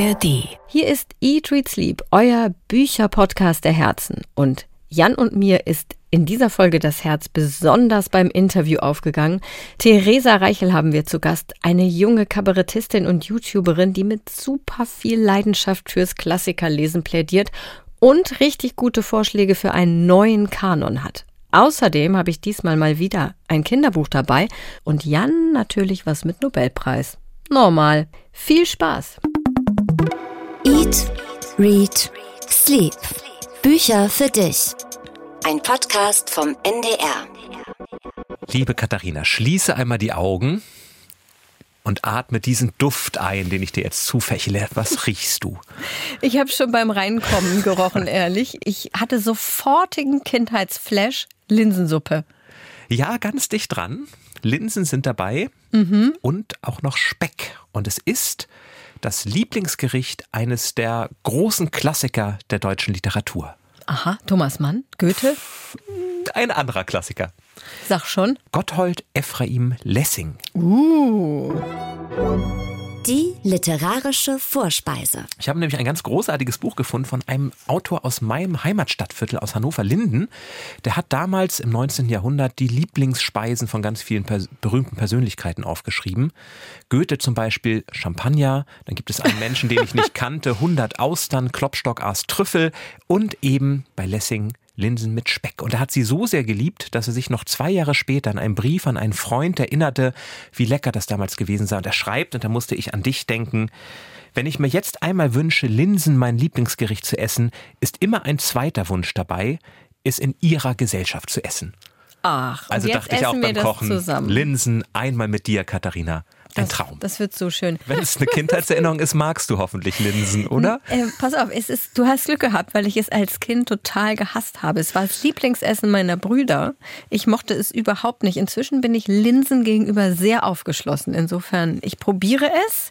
ARD. Hier ist Eat, Read, Sleep, euer Bücherpodcast der Herzen. Und Jan und mir ist in dieser Folge das Herz besonders beim Interview aufgegangen. Theresa Reichel haben wir zu Gast, eine junge Kabarettistin und YouTuberin, die mit super viel Leidenschaft fürs Klassikerlesen plädiert und richtig gute Vorschläge für einen neuen Kanon hat. Außerdem habe ich diesmal mal wieder ein Kinderbuch dabei und Jan natürlich was mit Nobelpreis. Normal. Viel Spaß. Eat, Read, Sleep. Bücher für dich. Ein Podcast vom NDR. Liebe Katharina, schließe einmal die Augen und atme diesen Duft ein, den ich dir jetzt zufächle. Was riechst du? Ich habe schon beim Reinkommen gerochen, ehrlich. Ich hatte sofortigen Kindheitsflash Linsensuppe. Ja, ganz dicht dran. Linsen sind dabei mhm. und auch noch Speck. Und es ist das Lieblingsgericht eines der großen Klassiker der deutschen Literatur. Aha, Thomas Mann, Goethe? Ein anderer Klassiker. Sag schon. Gotthold Ephraim Lessing. Uh. Die literarische Vorspeise. Ich habe nämlich ein ganz großartiges Buch gefunden von einem Autor aus meinem Heimatstadtviertel aus Hannover-Linden. Der hat damals im 19. Jahrhundert die Lieblingsspeisen von ganz vielen pers berühmten Persönlichkeiten aufgeschrieben. Goethe zum Beispiel Champagner, dann gibt es einen Menschen, den ich nicht kannte, 100 Austern, Klopstock aß Trüffel und eben bei Lessing Linsen mit Speck. Und er hat sie so sehr geliebt, dass er sich noch zwei Jahre später in einem Brief an einen Freund erinnerte, wie lecker das damals gewesen sei. Und er schreibt, und da musste ich an dich denken, wenn ich mir jetzt einmal wünsche, Linsen mein Lieblingsgericht zu essen, ist immer ein zweiter Wunsch dabei, es in ihrer Gesellschaft zu essen. Ach, also dachte ich auch beim Kochen, zusammen. Linsen einmal mit dir, Katharina. Ein das, Traum. Das wird so schön. Wenn es eine Kindheitserinnerung ist, magst du hoffentlich Linsen, oder? Äh, pass auf, es ist, du hast Glück gehabt, weil ich es als Kind total gehasst habe. Es war das Lieblingsessen meiner Brüder. Ich mochte es überhaupt nicht. Inzwischen bin ich Linsen gegenüber sehr aufgeschlossen. Insofern, ich probiere es.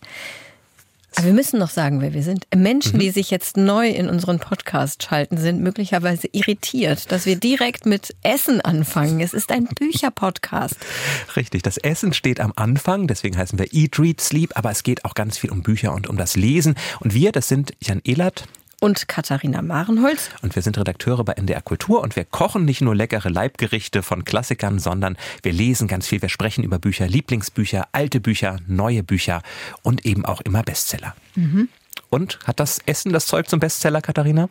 Aber wir müssen noch sagen, wer wir sind. Menschen, mhm. die sich jetzt neu in unseren Podcast schalten, sind möglicherweise irritiert, dass wir direkt mit Essen anfangen. Es ist ein Bücherpodcast. Richtig, das Essen steht am Anfang, deswegen heißen wir Eat, Read, Sleep, aber es geht auch ganz viel um Bücher und um das Lesen. Und wir, das sind Jan Ehlert, und Katharina Marenholz. Und wir sind Redakteure bei NDR Kultur und wir kochen nicht nur leckere Leibgerichte von Klassikern, sondern wir lesen ganz viel. Wir sprechen über Bücher, Lieblingsbücher, alte Bücher, neue Bücher und eben auch immer Bestseller. Mhm. Und hat das Essen das Zeug zum Bestseller, Katharina?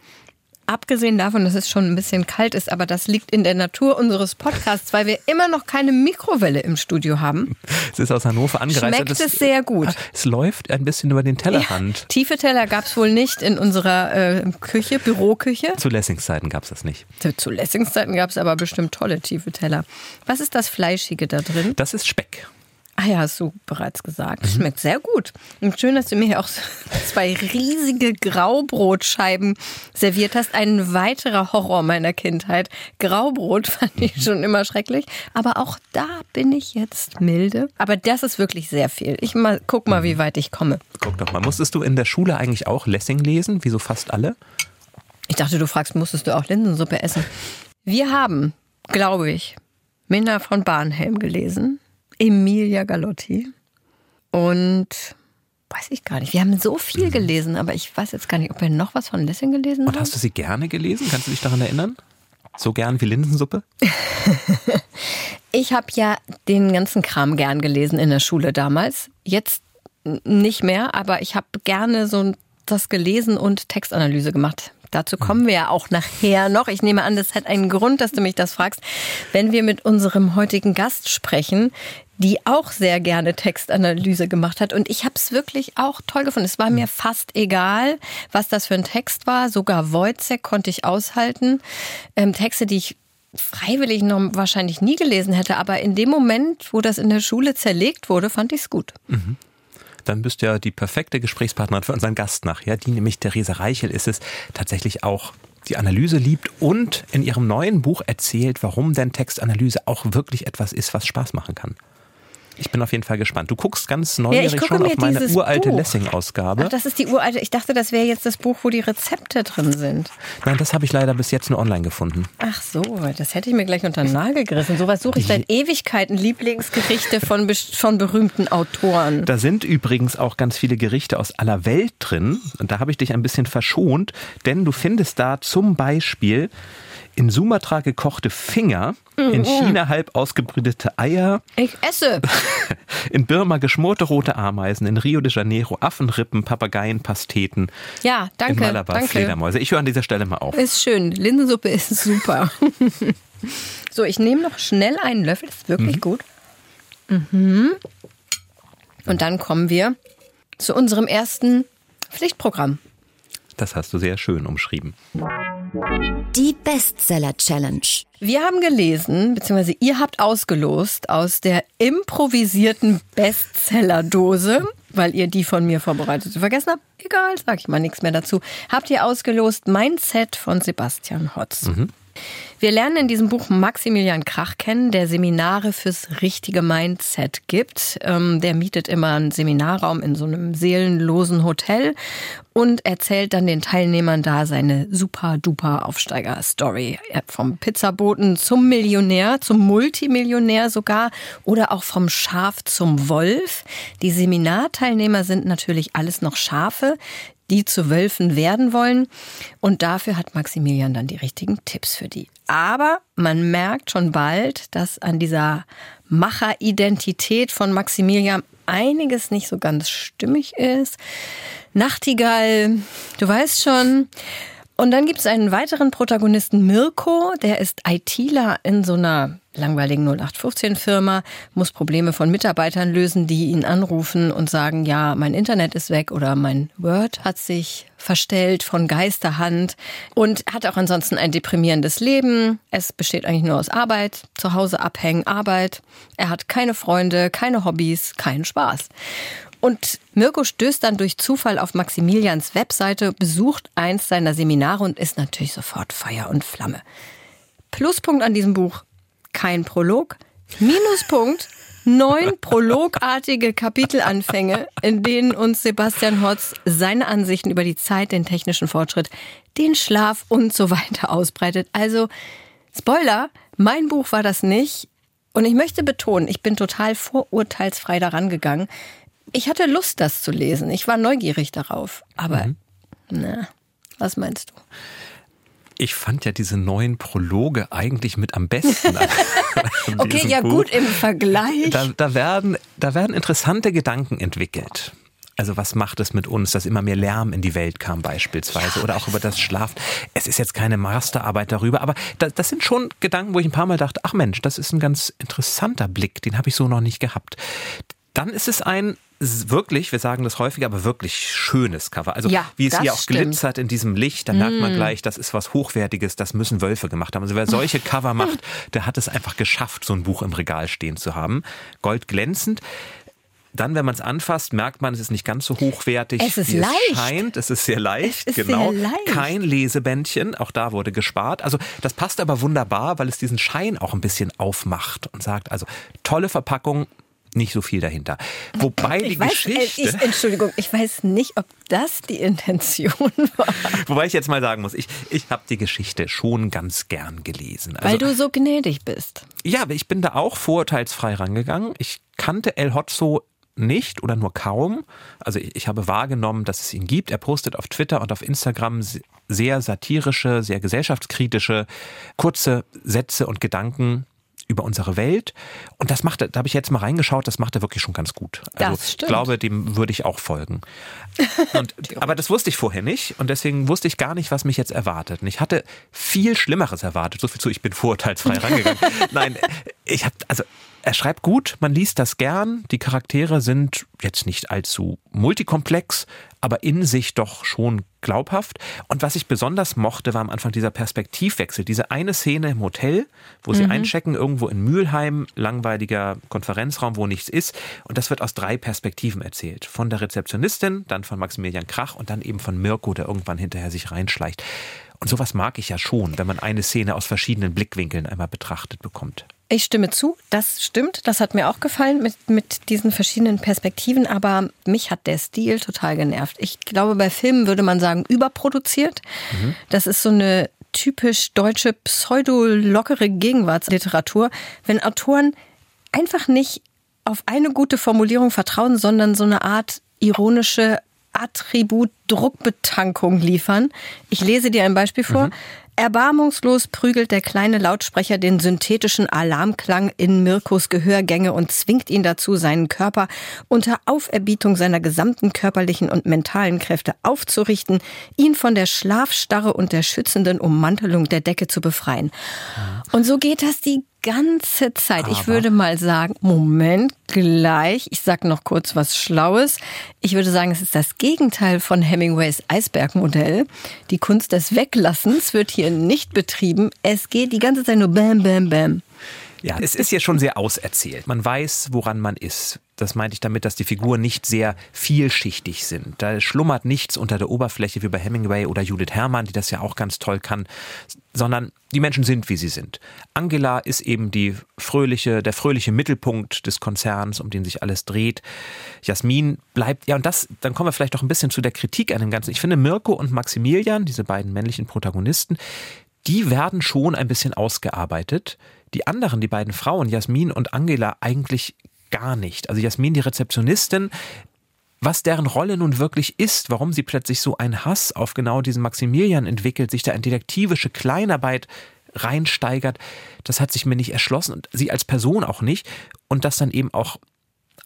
Abgesehen davon, dass es schon ein bisschen kalt ist, aber das liegt in der Natur unseres Podcasts, weil wir immer noch keine Mikrowelle im Studio haben. Es ist aus Hannover angereist. Schmeckt es sehr gut. Es läuft ein bisschen über den Tellerrand. Ja, tiefe Teller gab es wohl nicht in unserer äh, Küche, Büroküche. Zu Lessingszeiten gab es das nicht. Zu, zu Lessingszeiten gab es aber bestimmt tolle tiefe Teller. Was ist das Fleischige da drin? Das ist Speck. Ah ja, hast du bereits gesagt. Mhm. Schmeckt sehr gut. Und schön, dass du mir auch zwei riesige Graubrotscheiben serviert hast. Ein weiterer Horror meiner Kindheit. Graubrot fand ich schon immer schrecklich. Aber auch da bin ich jetzt milde. Aber das ist wirklich sehr viel. Ich mal, guck mal, wie weit ich komme. Guck doch mal. Musstest du in der Schule eigentlich auch Lessing lesen, wie so fast alle? Ich dachte, du fragst, musstest du auch Linsensuppe essen? Wir haben, glaube ich, Minna von Barnhelm gelesen. Emilia Galotti. Und weiß ich gar nicht. Wir haben so viel mhm. gelesen, aber ich weiß jetzt gar nicht, ob wir noch was von Lessing gelesen haben. Und hast du sie gerne gelesen? Kannst du dich daran erinnern? So gern wie Linsensuppe? ich habe ja den ganzen Kram gern gelesen in der Schule damals. Jetzt nicht mehr, aber ich habe gerne so das gelesen und Textanalyse gemacht. Dazu kommen wir ja auch nachher noch. Ich nehme an, das hat einen Grund, dass du mich das fragst. Wenn wir mit unserem heutigen Gast sprechen, die auch sehr gerne Textanalyse gemacht hat. Und ich habe es wirklich auch toll gefunden. Es war mir fast egal, was das für ein Text war. Sogar Wojciech konnte ich aushalten. Ähm, Texte, die ich freiwillig noch wahrscheinlich nie gelesen hätte. Aber in dem Moment, wo das in der Schule zerlegt wurde, fand ich es gut. Mhm dann bist du ja die perfekte Gesprächspartnerin für unseren Gast nachher. Die nämlich Theresa Reichel ist es tatsächlich auch die Analyse liebt und in ihrem neuen Buch erzählt, warum denn Textanalyse auch wirklich etwas ist, was Spaß machen kann. Ich bin auf jeden Fall gespannt. Du guckst ganz neugierig ja, schon auf meine uralte Lessing-Ausgabe. das ist die uralte. Ich dachte, das wäre jetzt das Buch, wo die Rezepte drin sind. Nein, das habe ich leider bis jetzt nur online gefunden. Ach so, das hätte ich mir gleich unter den Nagel gerissen. Sowas suche ich seit Ewigkeiten. Lieblingsgerichte von, von berühmten Autoren. Da sind übrigens auch ganz viele Gerichte aus aller Welt drin. Und da habe ich dich ein bisschen verschont, denn du findest da zum Beispiel in Sumatra gekochte Finger, in mhm. China halb ausgebrütete Eier. Ich esse. In Birma geschmorte rote Ameisen, in Rio de Janeiro Affenrippen, Papageien, Pasteten. Ja, danke. In Malabar danke. Fledermäuse. Ich höre an dieser Stelle mal auf. Ist schön. Linsensuppe ist super. so, ich nehme noch schnell einen Löffel. Das ist wirklich mhm. gut. Mhm. Und dann kommen wir zu unserem ersten Pflichtprogramm. Das hast du sehr schön umschrieben. Die Bestseller Challenge. Wir haben gelesen, beziehungsweise ihr habt ausgelost aus der improvisierten Bestseller-Dose, weil ihr die von mir vorbereitet vergessen habt. Egal, sag ich mal nichts mehr dazu. Habt ihr ausgelost Mindset von Sebastian Hotz. Mhm. Wir lernen in diesem Buch Maximilian Krach kennen, der Seminare fürs richtige Mindset gibt. Ähm, der mietet immer einen Seminarraum in so einem seelenlosen Hotel und erzählt dann den Teilnehmern da seine super duper Aufsteiger-Story. Vom Pizzaboten zum Millionär, zum Multimillionär sogar oder auch vom Schaf zum Wolf. Die Seminarteilnehmer sind natürlich alles noch Schafe die zu Wölfen werden wollen. Und dafür hat Maximilian dann die richtigen Tipps für die. Aber man merkt schon bald, dass an dieser Macheridentität von Maximilian einiges nicht so ganz stimmig ist. Nachtigall, du weißt schon. Und dann gibt es einen weiteren Protagonisten, Mirko, der ist ITler in so einer langweiligen 0815-Firma, muss Probleme von Mitarbeitern lösen, die ihn anrufen und sagen, ja, mein Internet ist weg oder mein Word hat sich verstellt von Geisterhand und hat auch ansonsten ein deprimierendes Leben. Es besteht eigentlich nur aus Arbeit, zu Hause abhängen, Arbeit. Er hat keine Freunde, keine Hobbys, keinen Spaß. Und Mirko stößt dann durch Zufall auf Maximilians Webseite, besucht eins seiner Seminare und ist natürlich sofort Feuer und Flamme. Pluspunkt an diesem Buch, kein Prolog. Minuspunkt, neun prologartige Kapitelanfänge, in denen uns Sebastian Hotz seine Ansichten über die Zeit, den technischen Fortschritt, den Schlaf und so weiter ausbreitet. Also, Spoiler, mein Buch war das nicht. Und ich möchte betonen, ich bin total vorurteilsfrei daran gegangen. Ich hatte Lust, das zu lesen. Ich war neugierig darauf. Aber, mhm. na, was meinst du? Ich fand ja diese neuen Prologe eigentlich mit am besten. okay, ja Buch. gut im Vergleich. Da, da, werden, da werden interessante Gedanken entwickelt. Also was macht es mit uns, dass immer mehr Lärm in die Welt kam beispielsweise ja, oder auch über das Schlaf. Es ist jetzt keine Masterarbeit darüber, aber das, das sind schon Gedanken, wo ich ein paar Mal dachte, ach Mensch, das ist ein ganz interessanter Blick, den habe ich so noch nicht gehabt. Dann ist es ein wirklich, wir sagen das häufig, aber wirklich schönes Cover. Also ja, wie es hier auch stimmt. glitzert in diesem Licht, da mm. merkt man mm. gleich, das ist was Hochwertiges, das müssen Wölfe gemacht haben. Also wer solche Cover macht, der hat es einfach geschafft, so ein Buch im Regal stehen zu haben. Goldglänzend. Dann, wenn man es anfasst, merkt man, es ist nicht ganz so hochwertig, es ist wie leicht. es scheint. Es ist sehr leicht, es ist genau. Sehr leicht. Kein Lesebändchen, auch da wurde gespart. Also das passt aber wunderbar, weil es diesen Schein auch ein bisschen aufmacht und sagt, also tolle Verpackung, nicht so viel dahinter. Wobei ich die weiß, äh, Geschichte. Ich, Entschuldigung, ich weiß nicht, ob das die Intention war. Wobei ich jetzt mal sagen muss, ich, ich habe die Geschichte schon ganz gern gelesen. Also, Weil du so gnädig bist. Ja, aber ich bin da auch vorurteilsfrei rangegangen. Ich kannte El Hotzo nicht oder nur kaum. Also ich, ich, habe wahrgenommen, dass es ihn gibt. Er postet auf Twitter und auf Instagram sehr satirische, sehr gesellschaftskritische, kurze Sätze und Gedanken über unsere Welt. Und das macht er, da habe ich jetzt mal reingeschaut, das macht er wirklich schon ganz gut. Also das stimmt. ich glaube, dem würde ich auch folgen. Und, aber das wusste ich vorher nicht und deswegen wusste ich gar nicht, was mich jetzt erwartet. Und ich hatte viel Schlimmeres erwartet. So viel zu, ich bin vorurteilsfrei rangegangen. Nein, ich habe, also er schreibt gut, man liest das gern. Die Charaktere sind jetzt nicht allzu multikomplex, aber in sich doch schon glaubhaft. Und was ich besonders mochte, war am Anfang dieser Perspektivwechsel. Diese eine Szene im Hotel, wo sie mhm. einchecken, irgendwo in Mülheim, langweiliger Konferenzraum, wo nichts ist. Und das wird aus drei Perspektiven erzählt. Von der Rezeptionistin, dann von Maximilian Krach und dann eben von Mirko, der irgendwann hinterher sich reinschleicht. Und sowas mag ich ja schon, wenn man eine Szene aus verschiedenen Blickwinkeln einmal betrachtet bekommt. Ich stimme zu, das stimmt. Das hat mir auch gefallen mit, mit diesen verschiedenen Perspektiven, aber mich hat der Stil total genervt. Ich glaube, bei Filmen würde man sagen, überproduziert. Mhm. Das ist so eine typisch deutsche pseudo-lockere Gegenwartsliteratur, wenn Autoren einfach nicht auf eine gute Formulierung vertrauen, sondern so eine Art ironische Attribut Druckbetankung liefern. Ich lese dir ein Beispiel vor. Mhm. Erbarmungslos prügelt der kleine Lautsprecher den synthetischen Alarmklang in Mirkos Gehörgänge und zwingt ihn dazu, seinen Körper unter Auferbietung seiner gesamten körperlichen und mentalen Kräfte aufzurichten, ihn von der Schlafstarre und der schützenden Ummantelung der Decke zu befreien. Und so geht das die ganze Zeit. Aber. Ich würde mal sagen, Moment, gleich. Ich sag noch kurz was Schlaues. Ich würde sagen, es ist das Gegenteil von Hemingways Eisbergmodell. Die Kunst des Weglassens wird hier nicht betrieben. Es geht die ganze Zeit nur bam, bam, bam. Ja, es ist ja schon sehr auserzählt. Man weiß, woran man ist. Das meinte ich damit, dass die Figuren nicht sehr vielschichtig sind. Da schlummert nichts unter der Oberfläche wie bei Hemingway oder Judith Herrmann, die das ja auch ganz toll kann, sondern die Menschen sind, wie sie sind. Angela ist eben die fröhliche, der fröhliche Mittelpunkt des Konzerns, um den sich alles dreht. Jasmin bleibt, ja, und das, dann kommen wir vielleicht doch ein bisschen zu der Kritik an dem Ganzen. Ich finde, Mirko und Maximilian, diese beiden männlichen Protagonisten, die werden schon ein bisschen ausgearbeitet. Die anderen, die beiden Frauen, Jasmin und Angela, eigentlich gar nicht. Also Jasmin, die Rezeptionistin, was deren Rolle nun wirklich ist, warum sie plötzlich so einen Hass auf genau diesen Maximilian entwickelt, sich da in detektivische Kleinarbeit reinsteigert, das hat sich mir nicht erschlossen und sie als Person auch nicht. Und dass dann eben auch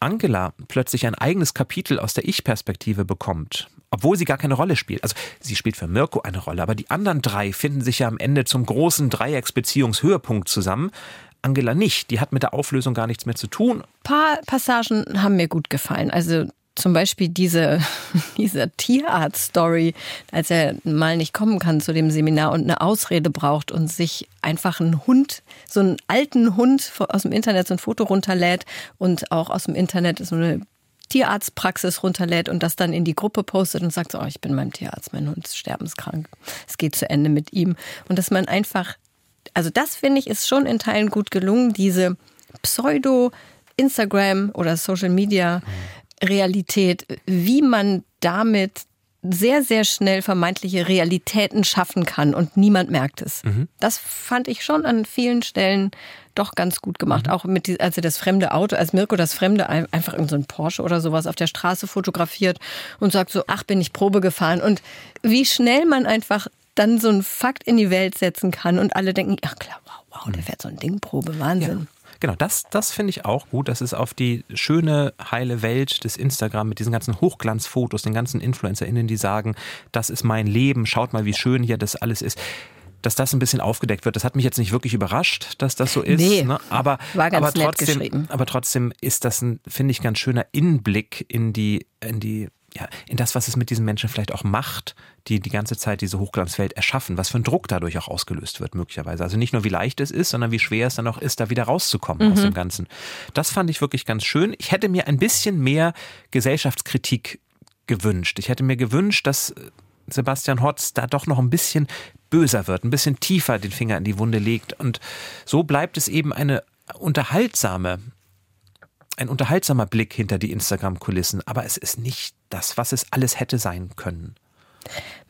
Angela plötzlich ein eigenes Kapitel aus der Ich-Perspektive bekommt, obwohl sie gar keine Rolle spielt. Also sie spielt für Mirko eine Rolle, aber die anderen drei finden sich ja am Ende zum großen Dreiecksbeziehungshöhepunkt zusammen. Angela nicht. Die hat mit der Auflösung gar nichts mehr zu tun. Ein paar Passagen haben mir gut gefallen. Also zum Beispiel diese, diese Tierarzt-Story, als er mal nicht kommen kann zu dem Seminar und eine Ausrede braucht und sich einfach einen Hund, so einen alten Hund aus dem Internet so ein Foto runterlädt und auch aus dem Internet so eine Tierarztpraxis runterlädt und das dann in die Gruppe postet und sagt so, oh, ich bin beim Tierarzt, mein Hund ist sterbenskrank. Es geht zu Ende mit ihm. Und dass man einfach, also das finde ich, ist schon in Teilen gut gelungen, diese Pseudo- Instagram oder Social Media Realität, wie man damit sehr, sehr schnell vermeintliche Realitäten schaffen kann und niemand merkt es. Mhm. Das fand ich schon an vielen Stellen doch ganz gut gemacht. Mhm. Auch mit, als er das fremde Auto, als Mirko das fremde, einfach in so ein Porsche oder sowas auf der Straße fotografiert und sagt so, ach, bin ich Probe gefahren. Und wie schnell man einfach dann so ein Fakt in die Welt setzen kann und alle denken, ach klar, wow, wow, der fährt so ein Ding Probe, Wahnsinn. Ja. Genau, das, das finde ich auch gut, dass es auf die schöne, heile Welt des Instagram mit diesen ganzen Hochglanzfotos, den ganzen InfluencerInnen, die sagen, das ist mein Leben, schaut mal, wie schön hier das alles ist dass das ein bisschen aufgedeckt wird. Das hat mich jetzt nicht wirklich überrascht, dass das so ist. Nee, ne? aber, war ganz aber trotzdem, aber trotzdem ist das ein, finde ich, ganz schöner Innenblick in die, in die ja, in das, was es mit diesen Menschen vielleicht auch macht, die die ganze Zeit diese Hochglanzwelt erschaffen, was für ein Druck dadurch auch ausgelöst wird, möglicherweise. Also nicht nur, wie leicht es ist, sondern wie schwer es dann auch ist, da wieder rauszukommen mhm. aus dem Ganzen. Das fand ich wirklich ganz schön. Ich hätte mir ein bisschen mehr Gesellschaftskritik gewünscht. Ich hätte mir gewünscht, dass Sebastian Hotz da doch noch ein bisschen böser wird, ein bisschen tiefer den Finger in die Wunde legt. Und so bleibt es eben eine unterhaltsame ein unterhaltsamer Blick hinter die Instagram-Kulissen, aber es ist nicht das, was es alles hätte sein können.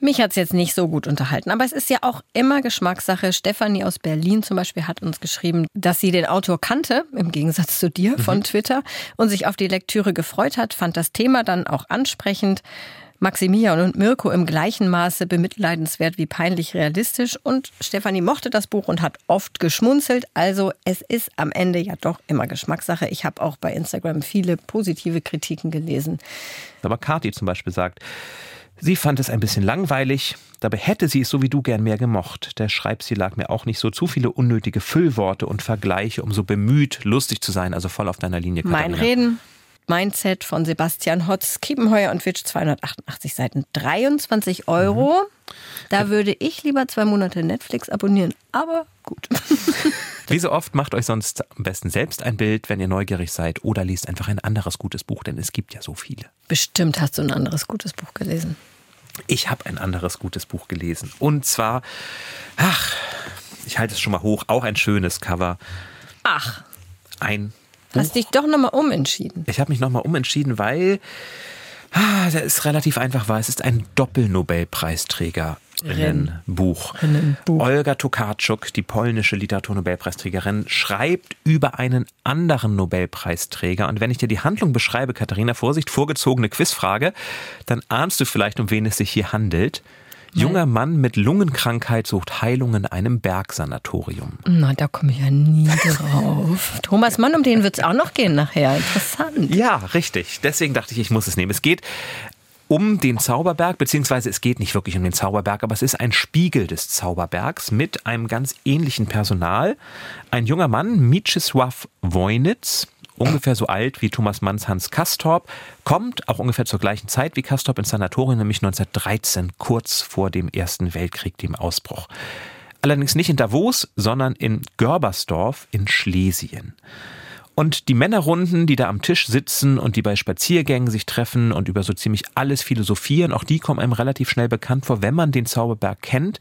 Mich hat es jetzt nicht so gut unterhalten, aber es ist ja auch immer Geschmackssache. Stefanie aus Berlin zum Beispiel hat uns geschrieben, dass sie den Autor kannte, im Gegensatz zu dir von mhm. Twitter, und sich auf die Lektüre gefreut hat, fand das Thema dann auch ansprechend. Maximilian und Mirko im gleichen Maße bemitleidenswert wie peinlich realistisch und Stefanie mochte das Buch und hat oft geschmunzelt. Also es ist am Ende ja doch immer Geschmackssache. Ich habe auch bei Instagram viele positive Kritiken gelesen. Aber Kati zum Beispiel sagt, Sie fand es ein bisschen langweilig, dabei hätte sie es so wie du gern mehr gemocht. Der Schreibstil lag mir auch nicht so zu viele unnötige Füllworte und Vergleiche, um so bemüht, lustig zu sein, also voll auf deiner Linie. Katharina. Mein Reden Mindset von Sebastian Hotz, Kiepenheuer und Witsch, 288 Seiten, 23 Euro. Mhm. Da würde ich lieber zwei Monate Netflix abonnieren, aber gut. Wie so oft macht euch sonst am besten selbst ein Bild, wenn ihr neugierig seid oder liest einfach ein anderes gutes Buch, denn es gibt ja so viele. Bestimmt hast du ein anderes gutes Buch gelesen. Ich habe ein anderes gutes Buch gelesen und zwar, ach, ich halte es schon mal hoch, auch ein schönes Cover. Ach, Ein hast dich doch nochmal umentschieden. Ich habe mich nochmal umentschieden, weil ah, das ist relativ einfach war. Es ist ein Doppel-Nobelpreisträgerinnenbuch. Buch. Olga Tokarczuk, die polnische Literaturnobelpreisträgerin, schreibt über einen anderen Nobelpreisträger. Und wenn ich dir die Handlung beschreibe, Katharina, Vorsicht, vorgezogene Quizfrage, dann ahnst du vielleicht, um wen es sich hier handelt. Junger Mann mit Lungenkrankheit sucht Heilung in einem Bergsanatorium. Na, da komme ich ja nie drauf. Thomas Mann, um den wird es auch noch gehen nachher. Interessant. Ja, richtig. Deswegen dachte ich, ich muss es nehmen. Es geht um den Zauberberg, beziehungsweise es geht nicht wirklich um den Zauberberg, aber es ist ein Spiegel des Zauberbergs mit einem ganz ähnlichen Personal. Ein junger Mann, Mieczysław Wojnitz, ungefähr so alt wie Thomas Manns Hans Kastorp, kommt auch ungefähr zur gleichen Zeit wie Kastorp ins Sanatorium, nämlich 1913, kurz vor dem Ersten Weltkrieg, dem Ausbruch. Allerdings nicht in Davos, sondern in Görbersdorf in Schlesien. Und die Männerrunden, die da am Tisch sitzen und die bei Spaziergängen sich treffen und über so ziemlich alles philosophieren, auch die kommen einem relativ schnell bekannt vor, wenn man den Zauberberg kennt.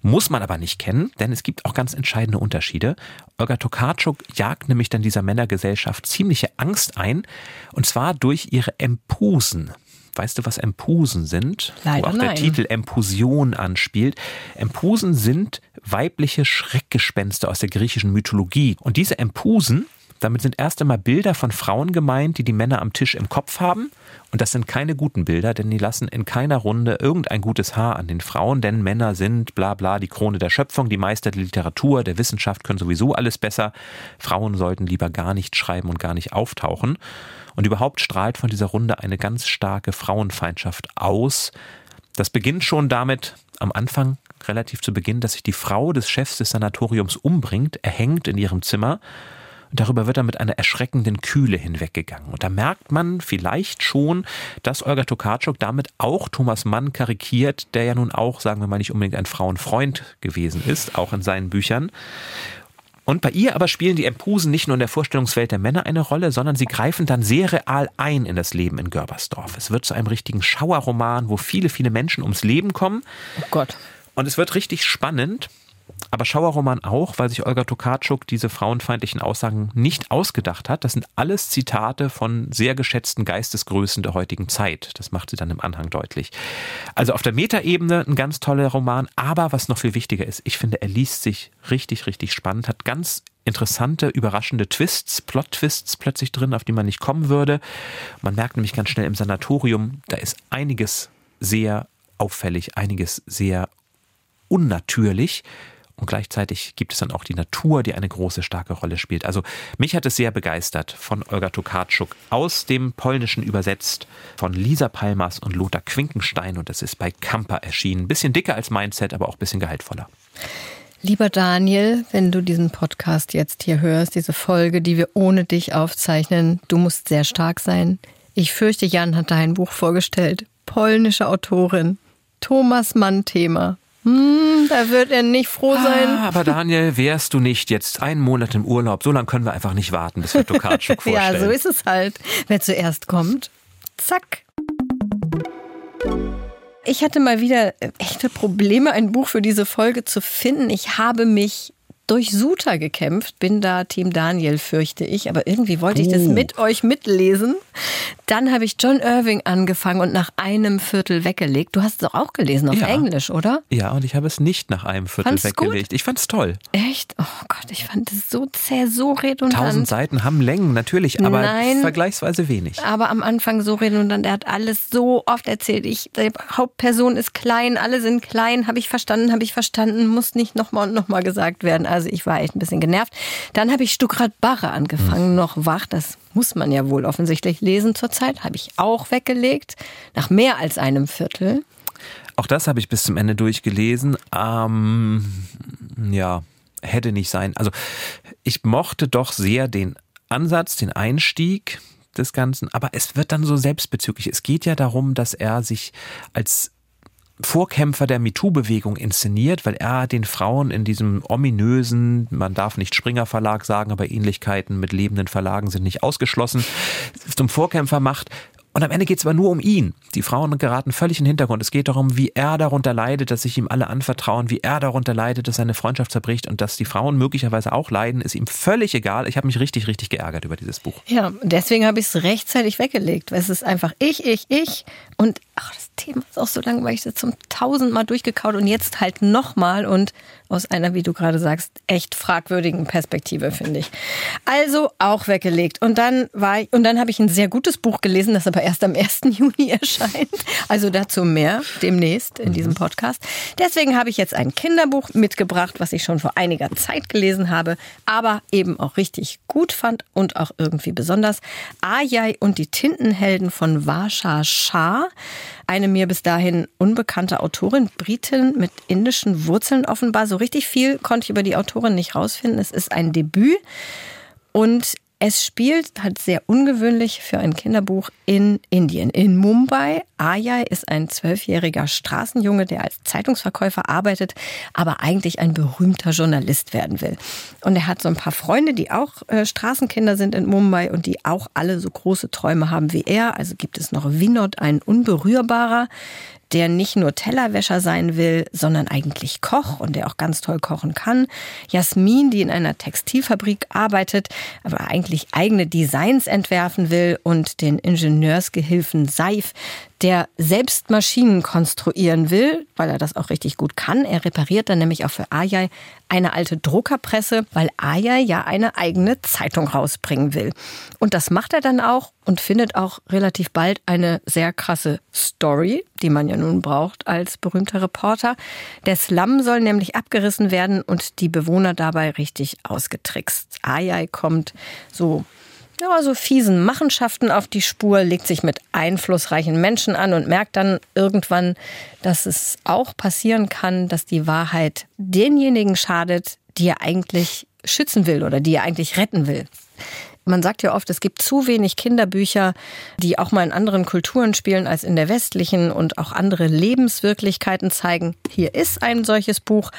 Muss man aber nicht kennen, denn es gibt auch ganz entscheidende Unterschiede. Olga Tokarczuk jagt nämlich dann dieser Männergesellschaft ziemliche Angst ein, und zwar durch ihre Empusen. Weißt du, was Empusen sind? Leider Wo auch der nein. Titel Empusion anspielt. Empusen sind weibliche Schreckgespenster aus der griechischen Mythologie. Und diese Empusen, damit sind erst einmal Bilder von Frauen gemeint, die die Männer am Tisch im Kopf haben. Und das sind keine guten Bilder, denn die lassen in keiner Runde irgendein gutes Haar an den Frauen, denn Männer sind bla bla die Krone der Schöpfung, die Meister der Literatur, der Wissenschaft können sowieso alles besser. Frauen sollten lieber gar nicht schreiben und gar nicht auftauchen. Und überhaupt strahlt von dieser Runde eine ganz starke Frauenfeindschaft aus. Das beginnt schon damit am Anfang, relativ zu Beginn, dass sich die Frau des Chefs des Sanatoriums umbringt, erhängt in ihrem Zimmer. Und darüber wird dann mit einer erschreckenden Kühle hinweggegangen. Und da merkt man vielleicht schon, dass Olga Tokarczuk damit auch Thomas Mann karikiert, der ja nun auch, sagen wir mal, nicht unbedingt ein Frauenfreund gewesen ist, auch in seinen Büchern. Und bei ihr aber spielen die Empusen nicht nur in der Vorstellungswelt der Männer eine Rolle, sondern sie greifen dann sehr real ein in das Leben in Görbersdorf. Es wird zu einem richtigen Schauerroman, wo viele, viele Menschen ums Leben kommen. Oh Gott. Und es wird richtig spannend. Aber Schauerroman auch, weil sich Olga Tokarczuk diese frauenfeindlichen Aussagen nicht ausgedacht hat. Das sind alles Zitate von sehr geschätzten Geistesgrößen der heutigen Zeit. Das macht sie dann im Anhang deutlich. Also auf der Metaebene ein ganz toller Roman, aber was noch viel wichtiger ist, ich finde, er liest sich richtig, richtig spannend, hat ganz interessante, überraschende Twists, Plot-Twists plötzlich drin, auf die man nicht kommen würde. Man merkt nämlich ganz schnell im Sanatorium, da ist einiges sehr auffällig, einiges sehr unnatürlich. Und gleichzeitig gibt es dann auch die Natur, die eine große, starke Rolle spielt. Also mich hat es sehr begeistert von Olga Tokarczuk, aus dem Polnischen übersetzt, von Lisa Palmas und Lothar Quinkenstein. Und es ist bei Kamper erschienen. Bisschen dicker als Mindset, aber auch ein bisschen gehaltvoller. Lieber Daniel, wenn du diesen Podcast jetzt hier hörst, diese Folge, die wir ohne dich aufzeichnen, du musst sehr stark sein. Ich fürchte, Jan hat da ein Buch vorgestellt. Polnische Autorin. Thomas Mann-Thema. Hm, da wird er nicht froh sein. Ah, aber Daniel, wärst du nicht jetzt einen Monat im Urlaub? So lange können wir einfach nicht warten, bis wir Tokarczuk vorstellen. ja, so ist es halt. Wer zuerst kommt, zack. Ich hatte mal wieder echte Probleme, ein Buch für diese Folge zu finden. Ich habe mich durch Suter gekämpft, bin da Team Daniel, fürchte ich, aber irgendwie wollte ich das Oh. mit euch mitlesen. Dann habe ich John Irving angefangen und nach einem Viertel weggelegt. Du hast es doch auch gelesen auf Ja. Englisch, oder? Ja, und ich habe es nicht nach einem Viertel Fandst du's gut? weggelegt. Ich fand's toll. Echt? Oh Gott, ich fand es so zäh, so redundant. Tausend Seiten haben Längen, natürlich, aber Nein. vergleichsweise wenig. aber am Anfang so redundant. Er hat alles so oft erzählt. Ich, die Hauptperson ist klein, alle sind klein. Habe ich verstanden, habe ich verstanden, muss nicht nochmal und nochmal gesagt werden. Also ich war echt ein bisschen genervt. Dann habe ich Stuckrad Barre angefangen, noch wach. Das muss man ja wohl offensichtlich lesen zurzeit. Habe ich auch weggelegt. Nach mehr als einem Viertel. Auch das habe ich bis zum Ende durchgelesen. Ähm, ja, hätte nicht sein. Also ich mochte doch sehr den Ansatz, den Einstieg des Ganzen, aber es wird dann so selbstbezüglich. Es geht ja darum, dass er sich als Vorkämpfer der MeToo-Bewegung inszeniert, weil er den Frauen in diesem ominösen, man darf nicht Springer Verlag sagen, aber Ähnlichkeiten mit lebenden Verlagen sind nicht ausgeschlossen, zum Vorkämpfer macht. Und am Ende geht es aber nur um ihn. Die Frauen geraten völlig in den Hintergrund. Es geht darum, wie er darunter leidet, dass sich ihm alle anvertrauen, wie er darunter leidet, dass seine Freundschaft zerbricht und dass die Frauen möglicherweise auch leiden, ist ihm völlig egal. Ich habe mich richtig, richtig geärgert über dieses Buch. Ja, deswegen habe ich es rechtzeitig weggelegt. Weil es ist einfach ich, ich, ich. Und ach, das Thema ist auch so langweilig, das zum tausendmal durchgekaut und jetzt halt nochmal und aus einer, wie du gerade sagst, echt fragwürdigen Perspektive, finde ich. Also auch weggelegt. Und dann war ich, und dann habe ich ein sehr gutes Buch gelesen, das aber erst am 1. Juni erscheint. Also dazu mehr demnächst in diesem Podcast. Deswegen habe ich jetzt ein Kinderbuch mitgebracht, was ich schon vor einiger Zeit gelesen habe, aber eben auch richtig gut fand und auch irgendwie besonders. Ayai und die Tintenhelden von Varsha Shah. Eine mir bis dahin unbekannte Autorin, Britin mit indischen Wurzeln offenbar. So richtig viel konnte ich über die Autorin nicht rausfinden. Es ist ein Debüt und es spielt halt sehr ungewöhnlich für ein Kinderbuch in Indien. In Mumbai. Ayai ist ein zwölfjähriger Straßenjunge, der als Zeitungsverkäufer arbeitet, aber eigentlich ein berühmter Journalist werden will. Und er hat so ein paar Freunde, die auch äh, Straßenkinder sind in Mumbai und die auch alle so große Träume haben wie er. Also gibt es noch Vinod, ein Unberührbarer, der nicht nur Tellerwäscher sein will, sondern eigentlich Koch und der auch ganz toll kochen kann. Jasmin, die in einer Textilfabrik arbeitet, aber eigentlich eigene Designs entwerfen will und den Ingenieursgehilfen Seif, der selbst Maschinen konstruieren will, weil er das auch richtig gut kann. Er repariert dann nämlich auch für Ayai eine alte Druckerpresse, weil Ayai ja eine eigene Zeitung rausbringen will. Und das macht er dann auch und findet auch relativ bald eine sehr krasse Story, die man ja nun braucht als berühmter Reporter. Der Slum soll nämlich abgerissen werden und die Bewohner dabei richtig ausgetrickst. Ayai kommt so ja, so fiesen Machenschaften auf die Spur, legt sich mit einflussreichen Menschen an und merkt dann irgendwann, dass es auch passieren kann, dass die Wahrheit denjenigen schadet, die er eigentlich schützen will oder die er eigentlich retten will. Man sagt ja oft, es gibt zu wenig Kinderbücher, die auch mal in anderen Kulturen spielen als in der westlichen und auch andere Lebenswirklichkeiten zeigen. Hier ist ein solches Buch.